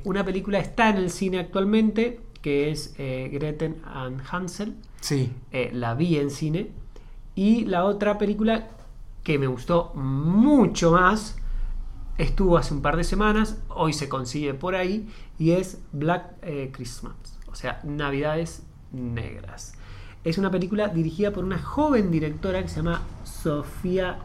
Una película está en el cine actualmente, que es Gretel and Hansel. Sí, la vi en cine. Y la otra película que me gustó mucho más, estuvo hace un par de semanas, hoy se consigue por ahí, y es Black eh, Christmas. O sea, Navidades Negras. Es una película dirigida por una joven directora que se llama Sofía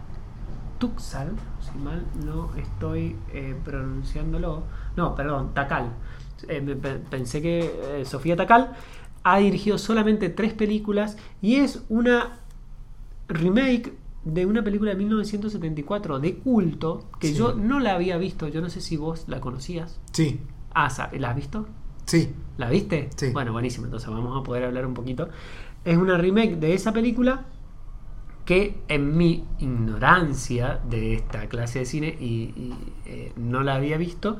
Tuxal, si mal no estoy eh, pronunciándolo. No, perdón, Takal. Eh, pensé que Sofía Takal ha dirigido solamente tres películas y es una remake de una película de 1974 de culto que Sí. yo no la había visto. Yo no sé si vos la conocías. sí, Ah, ¿la has visto? sí. ¿La viste? Sí. Bueno, buenísimo, entonces vamos a poder hablar un poquito. Es una remake de esa película que en mi ignorancia de esta clase de cine y, y, eh, no la había visto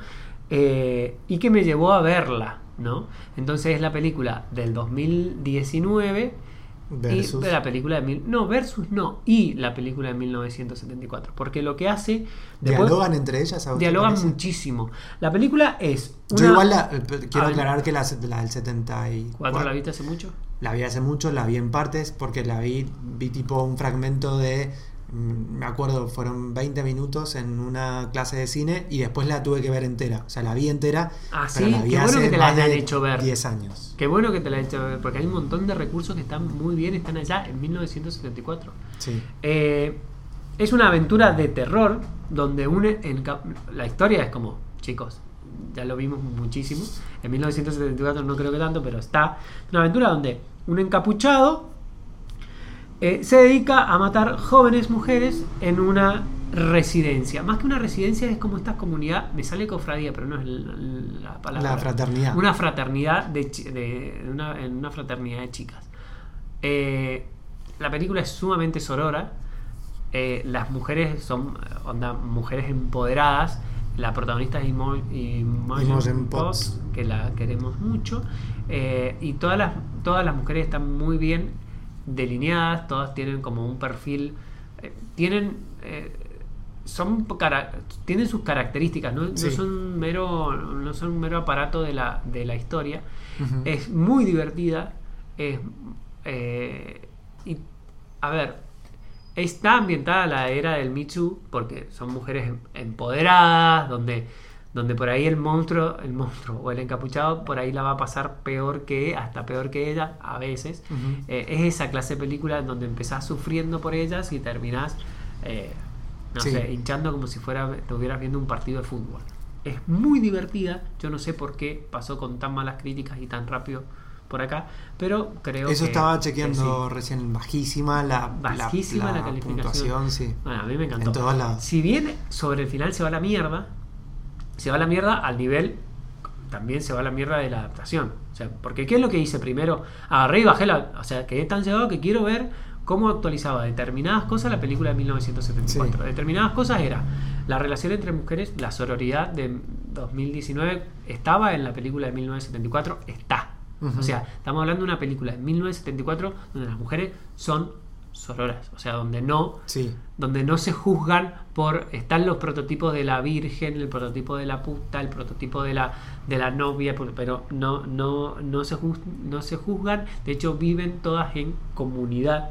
eh, y que me llevó a verla, ¿no? Entonces es la película del 2019 Versus. y la película de mil, no versus no y la película de 1974 porque lo que hace después- ¿Dialogan entre ellas? ¿a vos te dialogan muchísimo la película es Yo igual la- quiero aclarar que la, la del 74 ¿Cuándo la viste hace mucho? la vi hace mucho, la vi en partes porque la vi, vi tipo un fragmento de, me acuerdo, fueron 20 minutos en una clase de cine y después la tuve que ver entera. O sea, la vi entera, Ah, pero sí, la vi qué bueno que te la hayan hecho ver. 10 años. Qué bueno que te la he hecho ver, porque hay un montón de recursos que están muy bien, están allá en 1974. Sí. Eh, es una aventura de terror donde une en la historia es como, chicos, ya lo vimos muchísimo. En 1974 no creo que tanto, pero está. Una aventura donde un encapuchado eh, se dedica a matar jóvenes mujeres en una residencia. Más que una residencia es como esta comunidad, me sale cofradía, pero no es la, la palabra. La fraternidad. Una fraternidad de, una, en una fraternidad de chicas. Eh, la película es sumamente sorora. Eh, las mujeres son onda, mujeres empoderadas. La protagonista es Imo- Imogen Potts, Potts. que la queremos mucho. Eh, y todas las, todas las mujeres están muy bien delineadas, todas tienen como un perfil, eh, tienen, eh, son cara- tienen sus características, no, son mero, no son un mero aparato de la, de la historia. Es muy divertida. Es, eh, y, a ver, está ambientada la era del Too, porque son mujeres em- empoderadas, donde, donde por ahí el monstruo, el monstruo o el encapuchado por ahí la va a pasar peor que, hasta peor que ella, a veces. Eh, es esa clase de película donde empezás sufriendo por ellas y terminás, eh, no Sí. sé, hinchando como si fuera, estuvieras viendo un partido de fútbol. Es muy divertida, yo no sé por qué pasó con tan malas críticas y tan rápido por acá, pero creo Eso que estaba que chequeando sí. recién, bajísima la, Bajísima la calificación. puntuación, sí. Bueno, a mí me encantó. En todos lados. Si bien sobre el final se va a la mierda, se va a la mierda al nivel, también se va a la mierda de la adaptación. O sea, porque ¿qué es lo que hice primero? Agarré y bajé la... O sea, quedé tan llegado que quiero ver cómo actualizaba determinadas cosas la película de 1974. Sí. Determinadas cosas era la relación entre mujeres, la sororidad de 2019 estaba en la película de 1974, está. Ujú. O sea, estamos hablando de una película de 1974 donde las mujeres son sororas, o sea, donde no Sí. donde no se juzgan por están los prototipos de la virgen, el prototipo de la puta, el prototipo de la de la novia, pero no no no se juz- no se juzgan, de hecho viven todas en comunidad.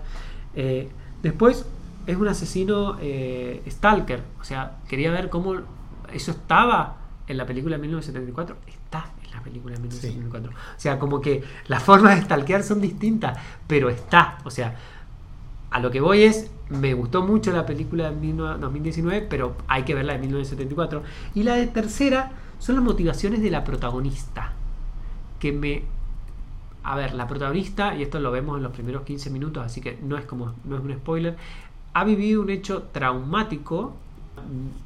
Eh, después es un asesino eh, stalker. O sea, quería ver cómo eso estaba en la película de 1974. Está en la película de 1974. O sea, como que las formas de stalkear son distintas, pero está. O sea, a lo que voy es, me gustó mucho la película de 2019, pero hay que ver la de 1974. Y la de tercera son las motivaciones de la protagonista. Que me a ver, la protagonista, y esto lo vemos en los primeros 15 minutos, así que no es como no es un spoiler, ha vivido un hecho traumático,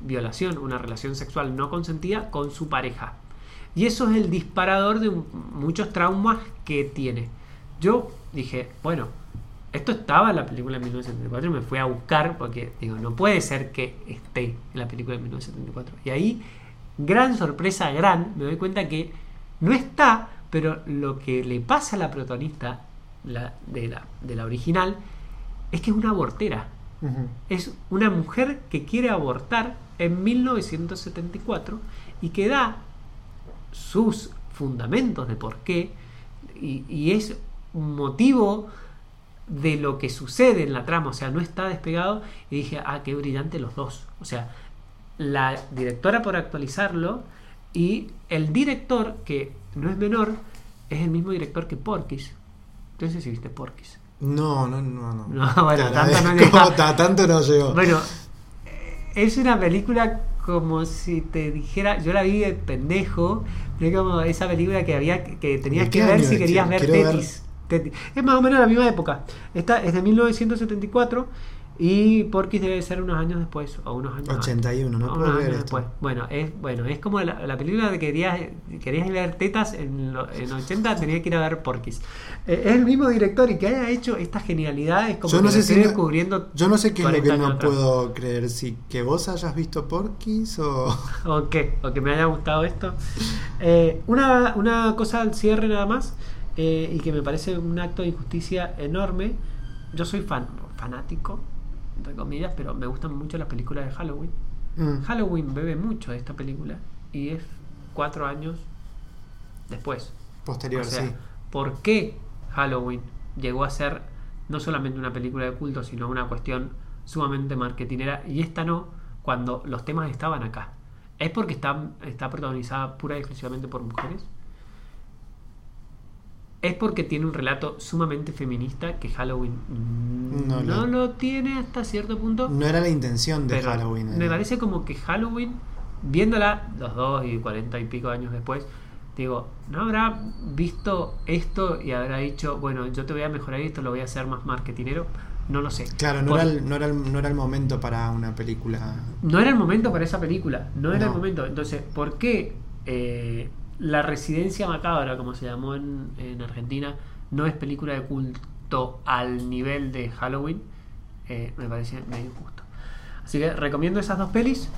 violación, una relación sexual no consentida con su pareja. Y eso es el disparador de muchos traumas que tiene. Yo dije, bueno, esto estaba en la película de 1974 y me fui a buscar porque digo, no puede ser que esté en la película de 1974. Y ahí, gran sorpresa, gran, me doy cuenta que no está pero lo que le pasa a la protagonista la, de, la, de, la, original es que es una abortera. Es una mujer que quiere abortar en 1974 y que da sus fundamentos de por qué y, y es un motivo de lo que sucede en la trama, o sea, no está despegado y dije, ah, qué brillante los dos. O sea, la directora por actualizarlo y el director, que no es menor, es el mismo director que Porky's. Entonces, si viste Porky's. No, no, no, no. No, bueno, tanto no, llegó. tanto no llegó. Bueno, es una película como si te dijera, yo la vi de pendejo, es como esa película que había que tenías que ver si querías ver Tetis. Es más o menos la misma época. Esta es de 1974 y Porky's debe ser unos años después, o unos años 81, no puedo ver después. Bueno, es, bueno, es como la, película de que querías, querías ver tetas en, en 80, tenías que ir a ver Porky's. Eh, es el mismo director y que haya hecho estas genialidades como yo no que sé si descubriendo. Yo no sé qué es lo que no puedo creer, si que vos hayas visto Porky's o... o qué, o que me haya gustado esto. Eh, una, una cosa al cierre nada más, eh, y que me parece un acto de injusticia enorme. Yo soy fan, fanático entre comillas, pero me gustan mucho las películas de Halloween. Mm. Halloween bebe mucho de esta película y es cuatro años después. Posterior, sí. ¿Por qué Halloween llegó a ser no solamente una película de culto, sino una cuestión sumamente marketinera y esta no, cuando los temas estaban acá? ¿Es porque está, está protagonizada pura y exclusivamente por mujeres? Es porque tiene un relato sumamente feminista que Halloween no, lo tiene hasta cierto punto. No era la intención de Halloween. Me parece como que Halloween, viéndola los dos y cuarenta y pico años después, digo, ¿no habrá visto esto y habrá dicho, bueno, yo te voy a mejorar esto, lo voy a hacer más marketinero? No lo sé. Claro, no, era el, no, era no era el momento para una película. No era el momento para esa película, no era el momento. Entonces, ¿por qué? Eh, la Residencia Macabra, como se llamó en, Argentina, no es película de culto al nivel de Halloween. Eh, me parece medio injusto. Así que recomiendo esas dos pelis.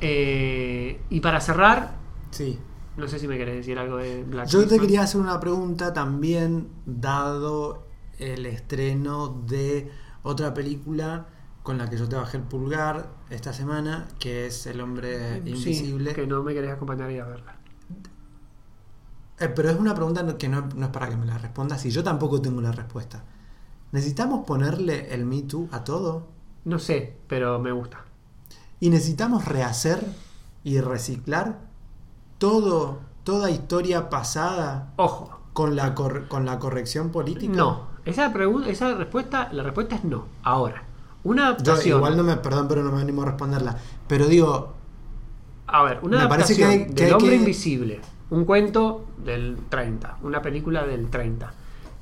Eh, y para cerrar, sí. no sé si me querés decir algo de Black Yo te quería hacer una pregunta también, dado el estreno de otra película con la que yo te bajé el pulgar esta semana, que es El hombre invisible. que no me querés acompañar y a verla. Eh, pero es una pregunta que no, es para que me la respondas y yo tampoco tengo la respuesta. ¿Necesitamos ponerle el Me Too a todo? No sé, pero me gusta. ¿Y necesitamos rehacer y reciclar todo, toda historia pasada? Ojo. Con la, con la corrección política? No. Esa, pregunta, esa respuesta, la respuesta es no. Ahora, una adaptación. igual no me, perdón, pero no me animo a responderla. Pero digo. A ver, una adaptación parece que del hombre invisible un cuento del 30, una película del 30,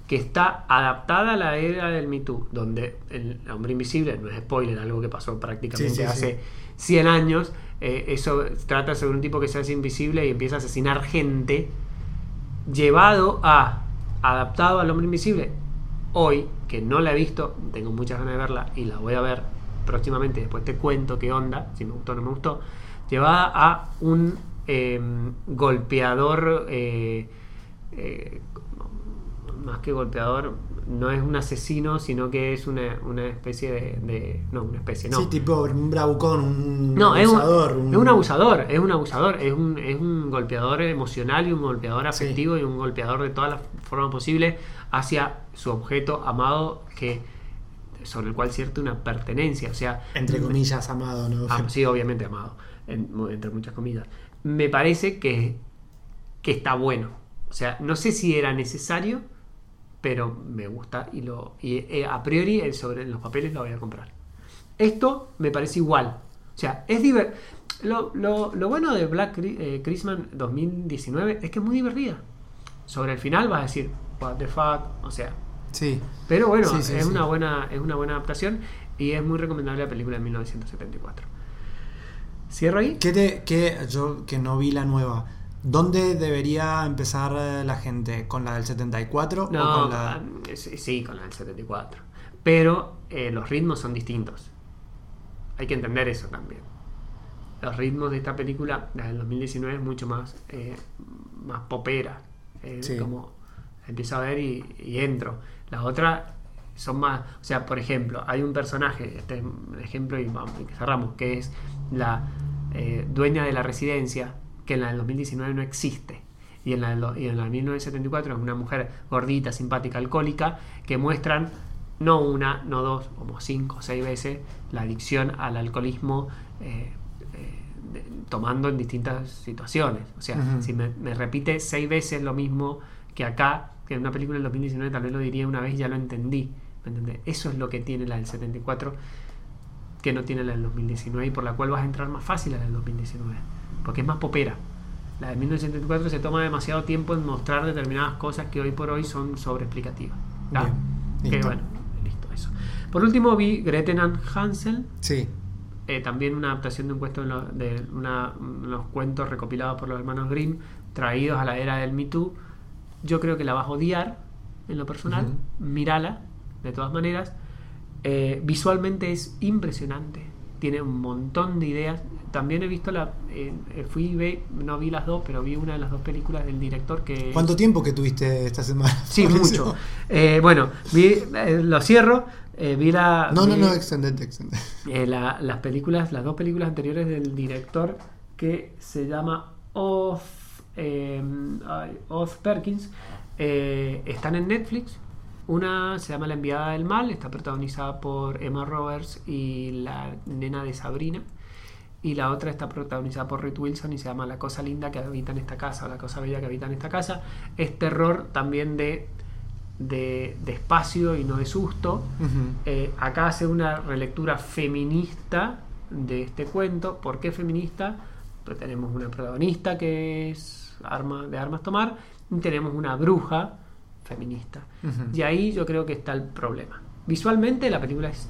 que está adaptada a la era del Me Too, donde el hombre invisible, no es spoiler, algo que pasó prácticamente hace 100 años, eh, eso trata sobre un tipo que se hace invisible y empieza a asesinar gente, llevado a, adaptado al hombre invisible, hoy, que no la he visto, tengo muchas ganas de verla y la voy a ver próximamente, después te cuento qué onda, si me gustó o no me gustó, llevada a un Em, golpeador, eh, eh, más que golpeador, no es un asesino, sino que es una, especie de, No, una especie, no. Sí, tipo un bravucón, un no, abusador. Es un, es un abusador, es un abusador, es un, es un golpeador emocional y un golpeador afectivo y un golpeador de todas las formas posibles hacia su objeto amado que sobre el cual cierta una pertenencia. O sea, Entre comillas, amado, ¿no? Ah, sí, obviamente amado, en- entre muchas comillas. Me parece que, que está bueno. O sea, no sé si era necesario, pero me gusta y lo y eh, a priori eh, sobre los papeles lo voy a comprar. Esto me parece igual. O sea, es diver- lo, lo- lo bueno de Black eh, Christmas 2019 es que es muy divertida. Sobre el final vas a decir, what the fuck, o sea, Sí. pero bueno, Sí, sí, es, sí. Una buena, es una buena adaptación y es muy recomendable la película de 1974. ¿Cierro ahí? ¿Qué te, qué- yo que no vi la nueva, ¿dónde debería empezar eh, la gente? ¿Con la del 74 o No, con la.? ah, sí, sí, con la del 74. Pero eh, los ritmos son distintos. Hay que entender eso también. Los ritmos de esta película, la del 2019, es mucho más, eh, más popera. Eh, Sí. Como empiezo a ver y, y entro. La otra son más. O sea, por ejemplo, hay un personaje, este es un ejemplo y vamos, cerramos, que es la eh, dueña de la residencia, que en la del 2019 no existe. Y en la, del y en la del 1974 es una mujer gordita, simpática, alcohólica, que muestran no una, no dos, como cinco o seis veces la adicción al alcoholismo eh, eh, de- tomando en distintas situaciones. O sea, si me, me repite seis veces lo mismo que acá, que en una película del 2019 tal vez lo diría una vez y ya lo entendí. ¿Me entendés? Eso es lo que tiene la del 74 que no tiene la del 2019 y por la cual vas a entrar más fácil a la del 2019, porque es más popera. La del 1974 se toma demasiado tiempo en mostrar determinadas cosas que hoy por hoy son sobreexplicativas. Que bueno, listo, eso. Por último vi Greten and Hansel, Sí. eh, también una adaptación de un cuento de, lo- de una- unos cuentos recopilados por los hermanos Grimm, traídos a la era del Me Too. Yo creo que la vas a odiar en lo personal. Ujú. Mírala, de todas maneras. Eh, visualmente es impresionante. Tiene un montón de ideas. También he visto la. eh, eh, fui y ve, no vi las dos, pero vi una de las dos películas del director que. ¿Cuánto tiempo que tuviste esta semana? Sí, mucho. Eh, bueno, vi, lo cierro. vi la. No, no, vi- no, extendete, extendete. la- las películas, las dos películas anteriores del director que se llama Oz, eh, ay, Oz Perkins están en Netflix. Una se llama La enviada del mal, está protagonizada por Emma Roberts y la nena de Sabrina. Y la otra está protagonizada por Reed Wilson y se llama La cosa linda que habita en esta casa, o La cosa bella que habita en esta casa. Es terror también de, de, de espacio y no de susto. Eh, acá hace una relectura feminista de este cuento. ¿Por qué feminista? Pues tenemos una protagonista que es arma, de armas tomar y tenemos una bruja feminista. Y ahí yo creo que está el problema. Visualmente la película es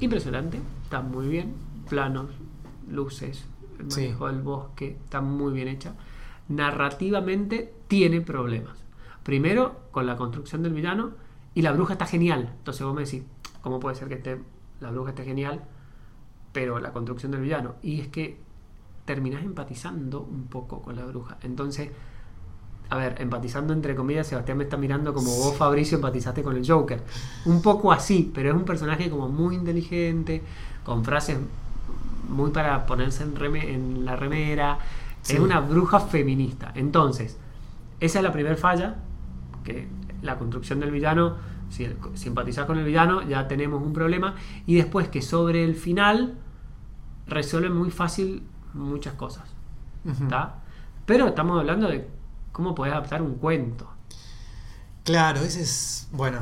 impresionante, está muy bien, planos, luces, el Sí. manejo del bosque, está muy bien hecha. Narrativamente tiene problemas. Primero con la construcción del villano y la bruja está genial. Entonces vos me decís, ¿cómo puede ser que esté, la bruja esté genial, pero la construcción del villano? Y es que terminás empatizando un poco con la bruja. Entonces, a ver, empatizando entre comillas, Sebastián me está mirando como vos, Fabricio, empatizaste con el Joker. Un poco así, pero es un personaje como muy inteligente, con frases muy para ponerse en, reme- en la remera. Sí. Es una bruja feminista. Entonces, esa es la primera falla, que la construcción del villano, si simpatizás con el villano, ya tenemos un problema. Y después que sobre el final resuelve muy fácil muchas cosas. ¿tá? Pero estamos hablando de cómo podés adaptar un cuento. Claro, ese es. Bueno,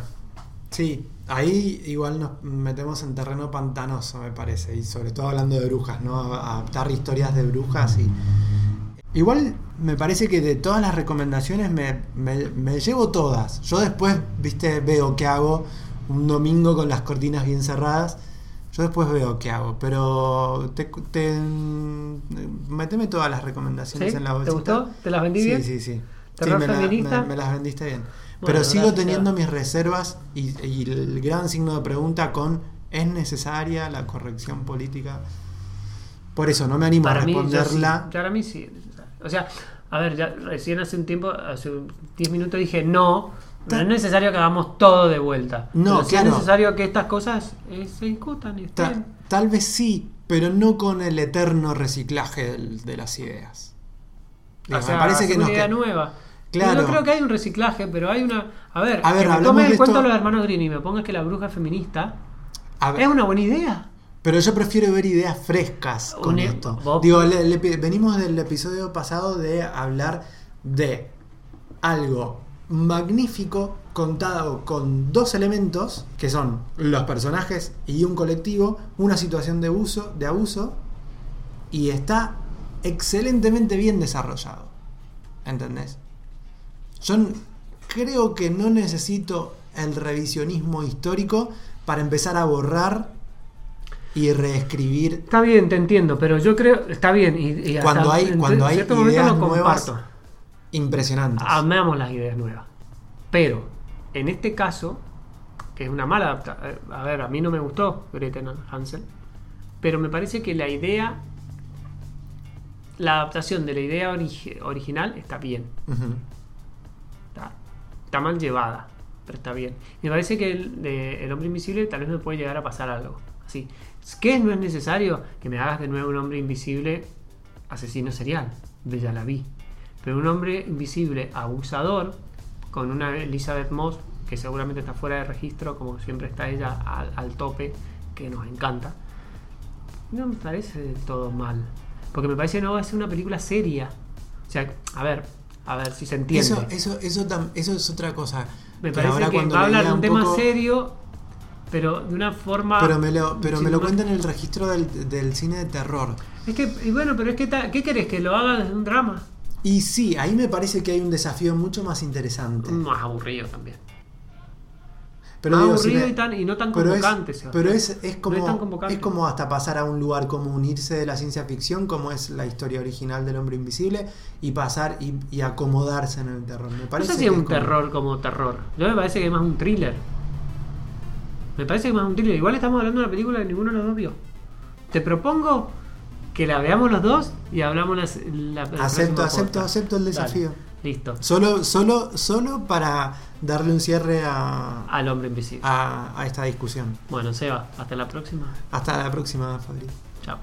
sí, ahí igual nos metemos en terreno pantanoso, me parece, y sobre todo hablando de brujas, ¿no? Adaptar historias de brujas y. Igual me parece que de todas las recomendaciones me, me- me llevo todas. Yo después, viste, veo qué hago un domingo con las cortinas bien cerradas. Yo después veo qué hago, pero te, te- meteme todas las recomendaciones ¿Sí? en la ¿Te bolsita. gustó? ¿Te las vendí sí, bien? Sí, sí, ¿Terror Sí, me, la- me- me las vendiste bien. Bueno, Pero sigo gracias. teniendo mis reservas y, y el gran signo de pregunta con ¿es necesaria la corrección política? Por eso no me animo a Para mí, sí. responderla. Para mí sí. O sea, a ver, ya recién hace un tiempo, hace 10 minutos dije no, no es necesario que hagamos todo de vuelta. No, Pero sí claro. es necesario que estas cosas eh, se discutan Ta- estén. tal vez sí, pero no con el eterno reciclaje del- de las ideas. Digo, O sea, me parece que una idea que- nueva. Claro. Yo no creo que hay un reciclaje, pero hay una. A ver, A ver, que me tomes esto- de los hermanos Green y me pongas que la bruja es feminista. A ver, Es una buena idea. Pero yo prefiero ver ideas frescas con esto. vos- Digo, le- le- venimos del episodio pasado de hablar de algo magnífico contado con dos elementos que son los personajes y un colectivo, una situación de uso, de abuso y está excelentemente bien desarrollado. ¿Entendés? Yo creo que no necesito el revisionismo histórico para empezar a borrar y reescribir Está bien, te entiendo, pero yo creo. Está bien. Y, y Cuando hay- en cuando hay ideas nuevas, comparto. Impresionantes. Amamos las ideas nuevas. Pero, en este caso, que es una mala adaptación. A ver, a mí no me gustó Gretel Hansen. Pero me parece que la idea. La adaptación de la idea origi- original está bien. Está, está mal llevada, pero está bien. Me parece que el, de El Hombre Invisible tal vez me puede llegar a pasar algo. Así. ¿Qué no es necesario que me hagas de nuevo un hombre invisible asesino serial? De ya la vi. Pero un hombre invisible abusador, con una Elizabeth Moss, que seguramente está fuera de registro, como siempre está ella al, al tope, que nos encanta. No me parece del todo mal. Porque me parece que no va a ser una película seria. O sea, a ver, a ver si se entiende. Eso, eso, eso, tam- eso es otra cosa. Me Que parece que va a hablar de un tema poco- serio, pero de una forma. Pero me lo, pero me lo sin- cuenta en el registro del, del cine de terror. Es que, y bueno, pero es que, ta- ¿qué querés? ¿Que lo haga desde un drama? Y sí, ahí me parece que hay un desafío mucho más interesante. Más aburrido también. Pero digo, si aburrido me- y, tan, y no tan pero es- convocante. Sebastián. pero es, es No es como es como hasta pasar a un lugar como unirse de la ciencia ficción como es la historia original del hombre invisible y pasar y, y acomodarse en el terror me No parece sé si que es un como- terror como terror. Yo me parece que es más un thriller. Me parece que es más un thriller. Igual estamos hablando de una película que ninguno de los dos vio. Te propongo que la veamos los dos y hablamos la, la, acepto acepto acepto el Dale, desafío listo. solo solo solo para darle un cierre a, Al hombre invisible. a, a esta discusión Bueno, Seba, hasta la próxima. hasta la próxima Fabri Chao.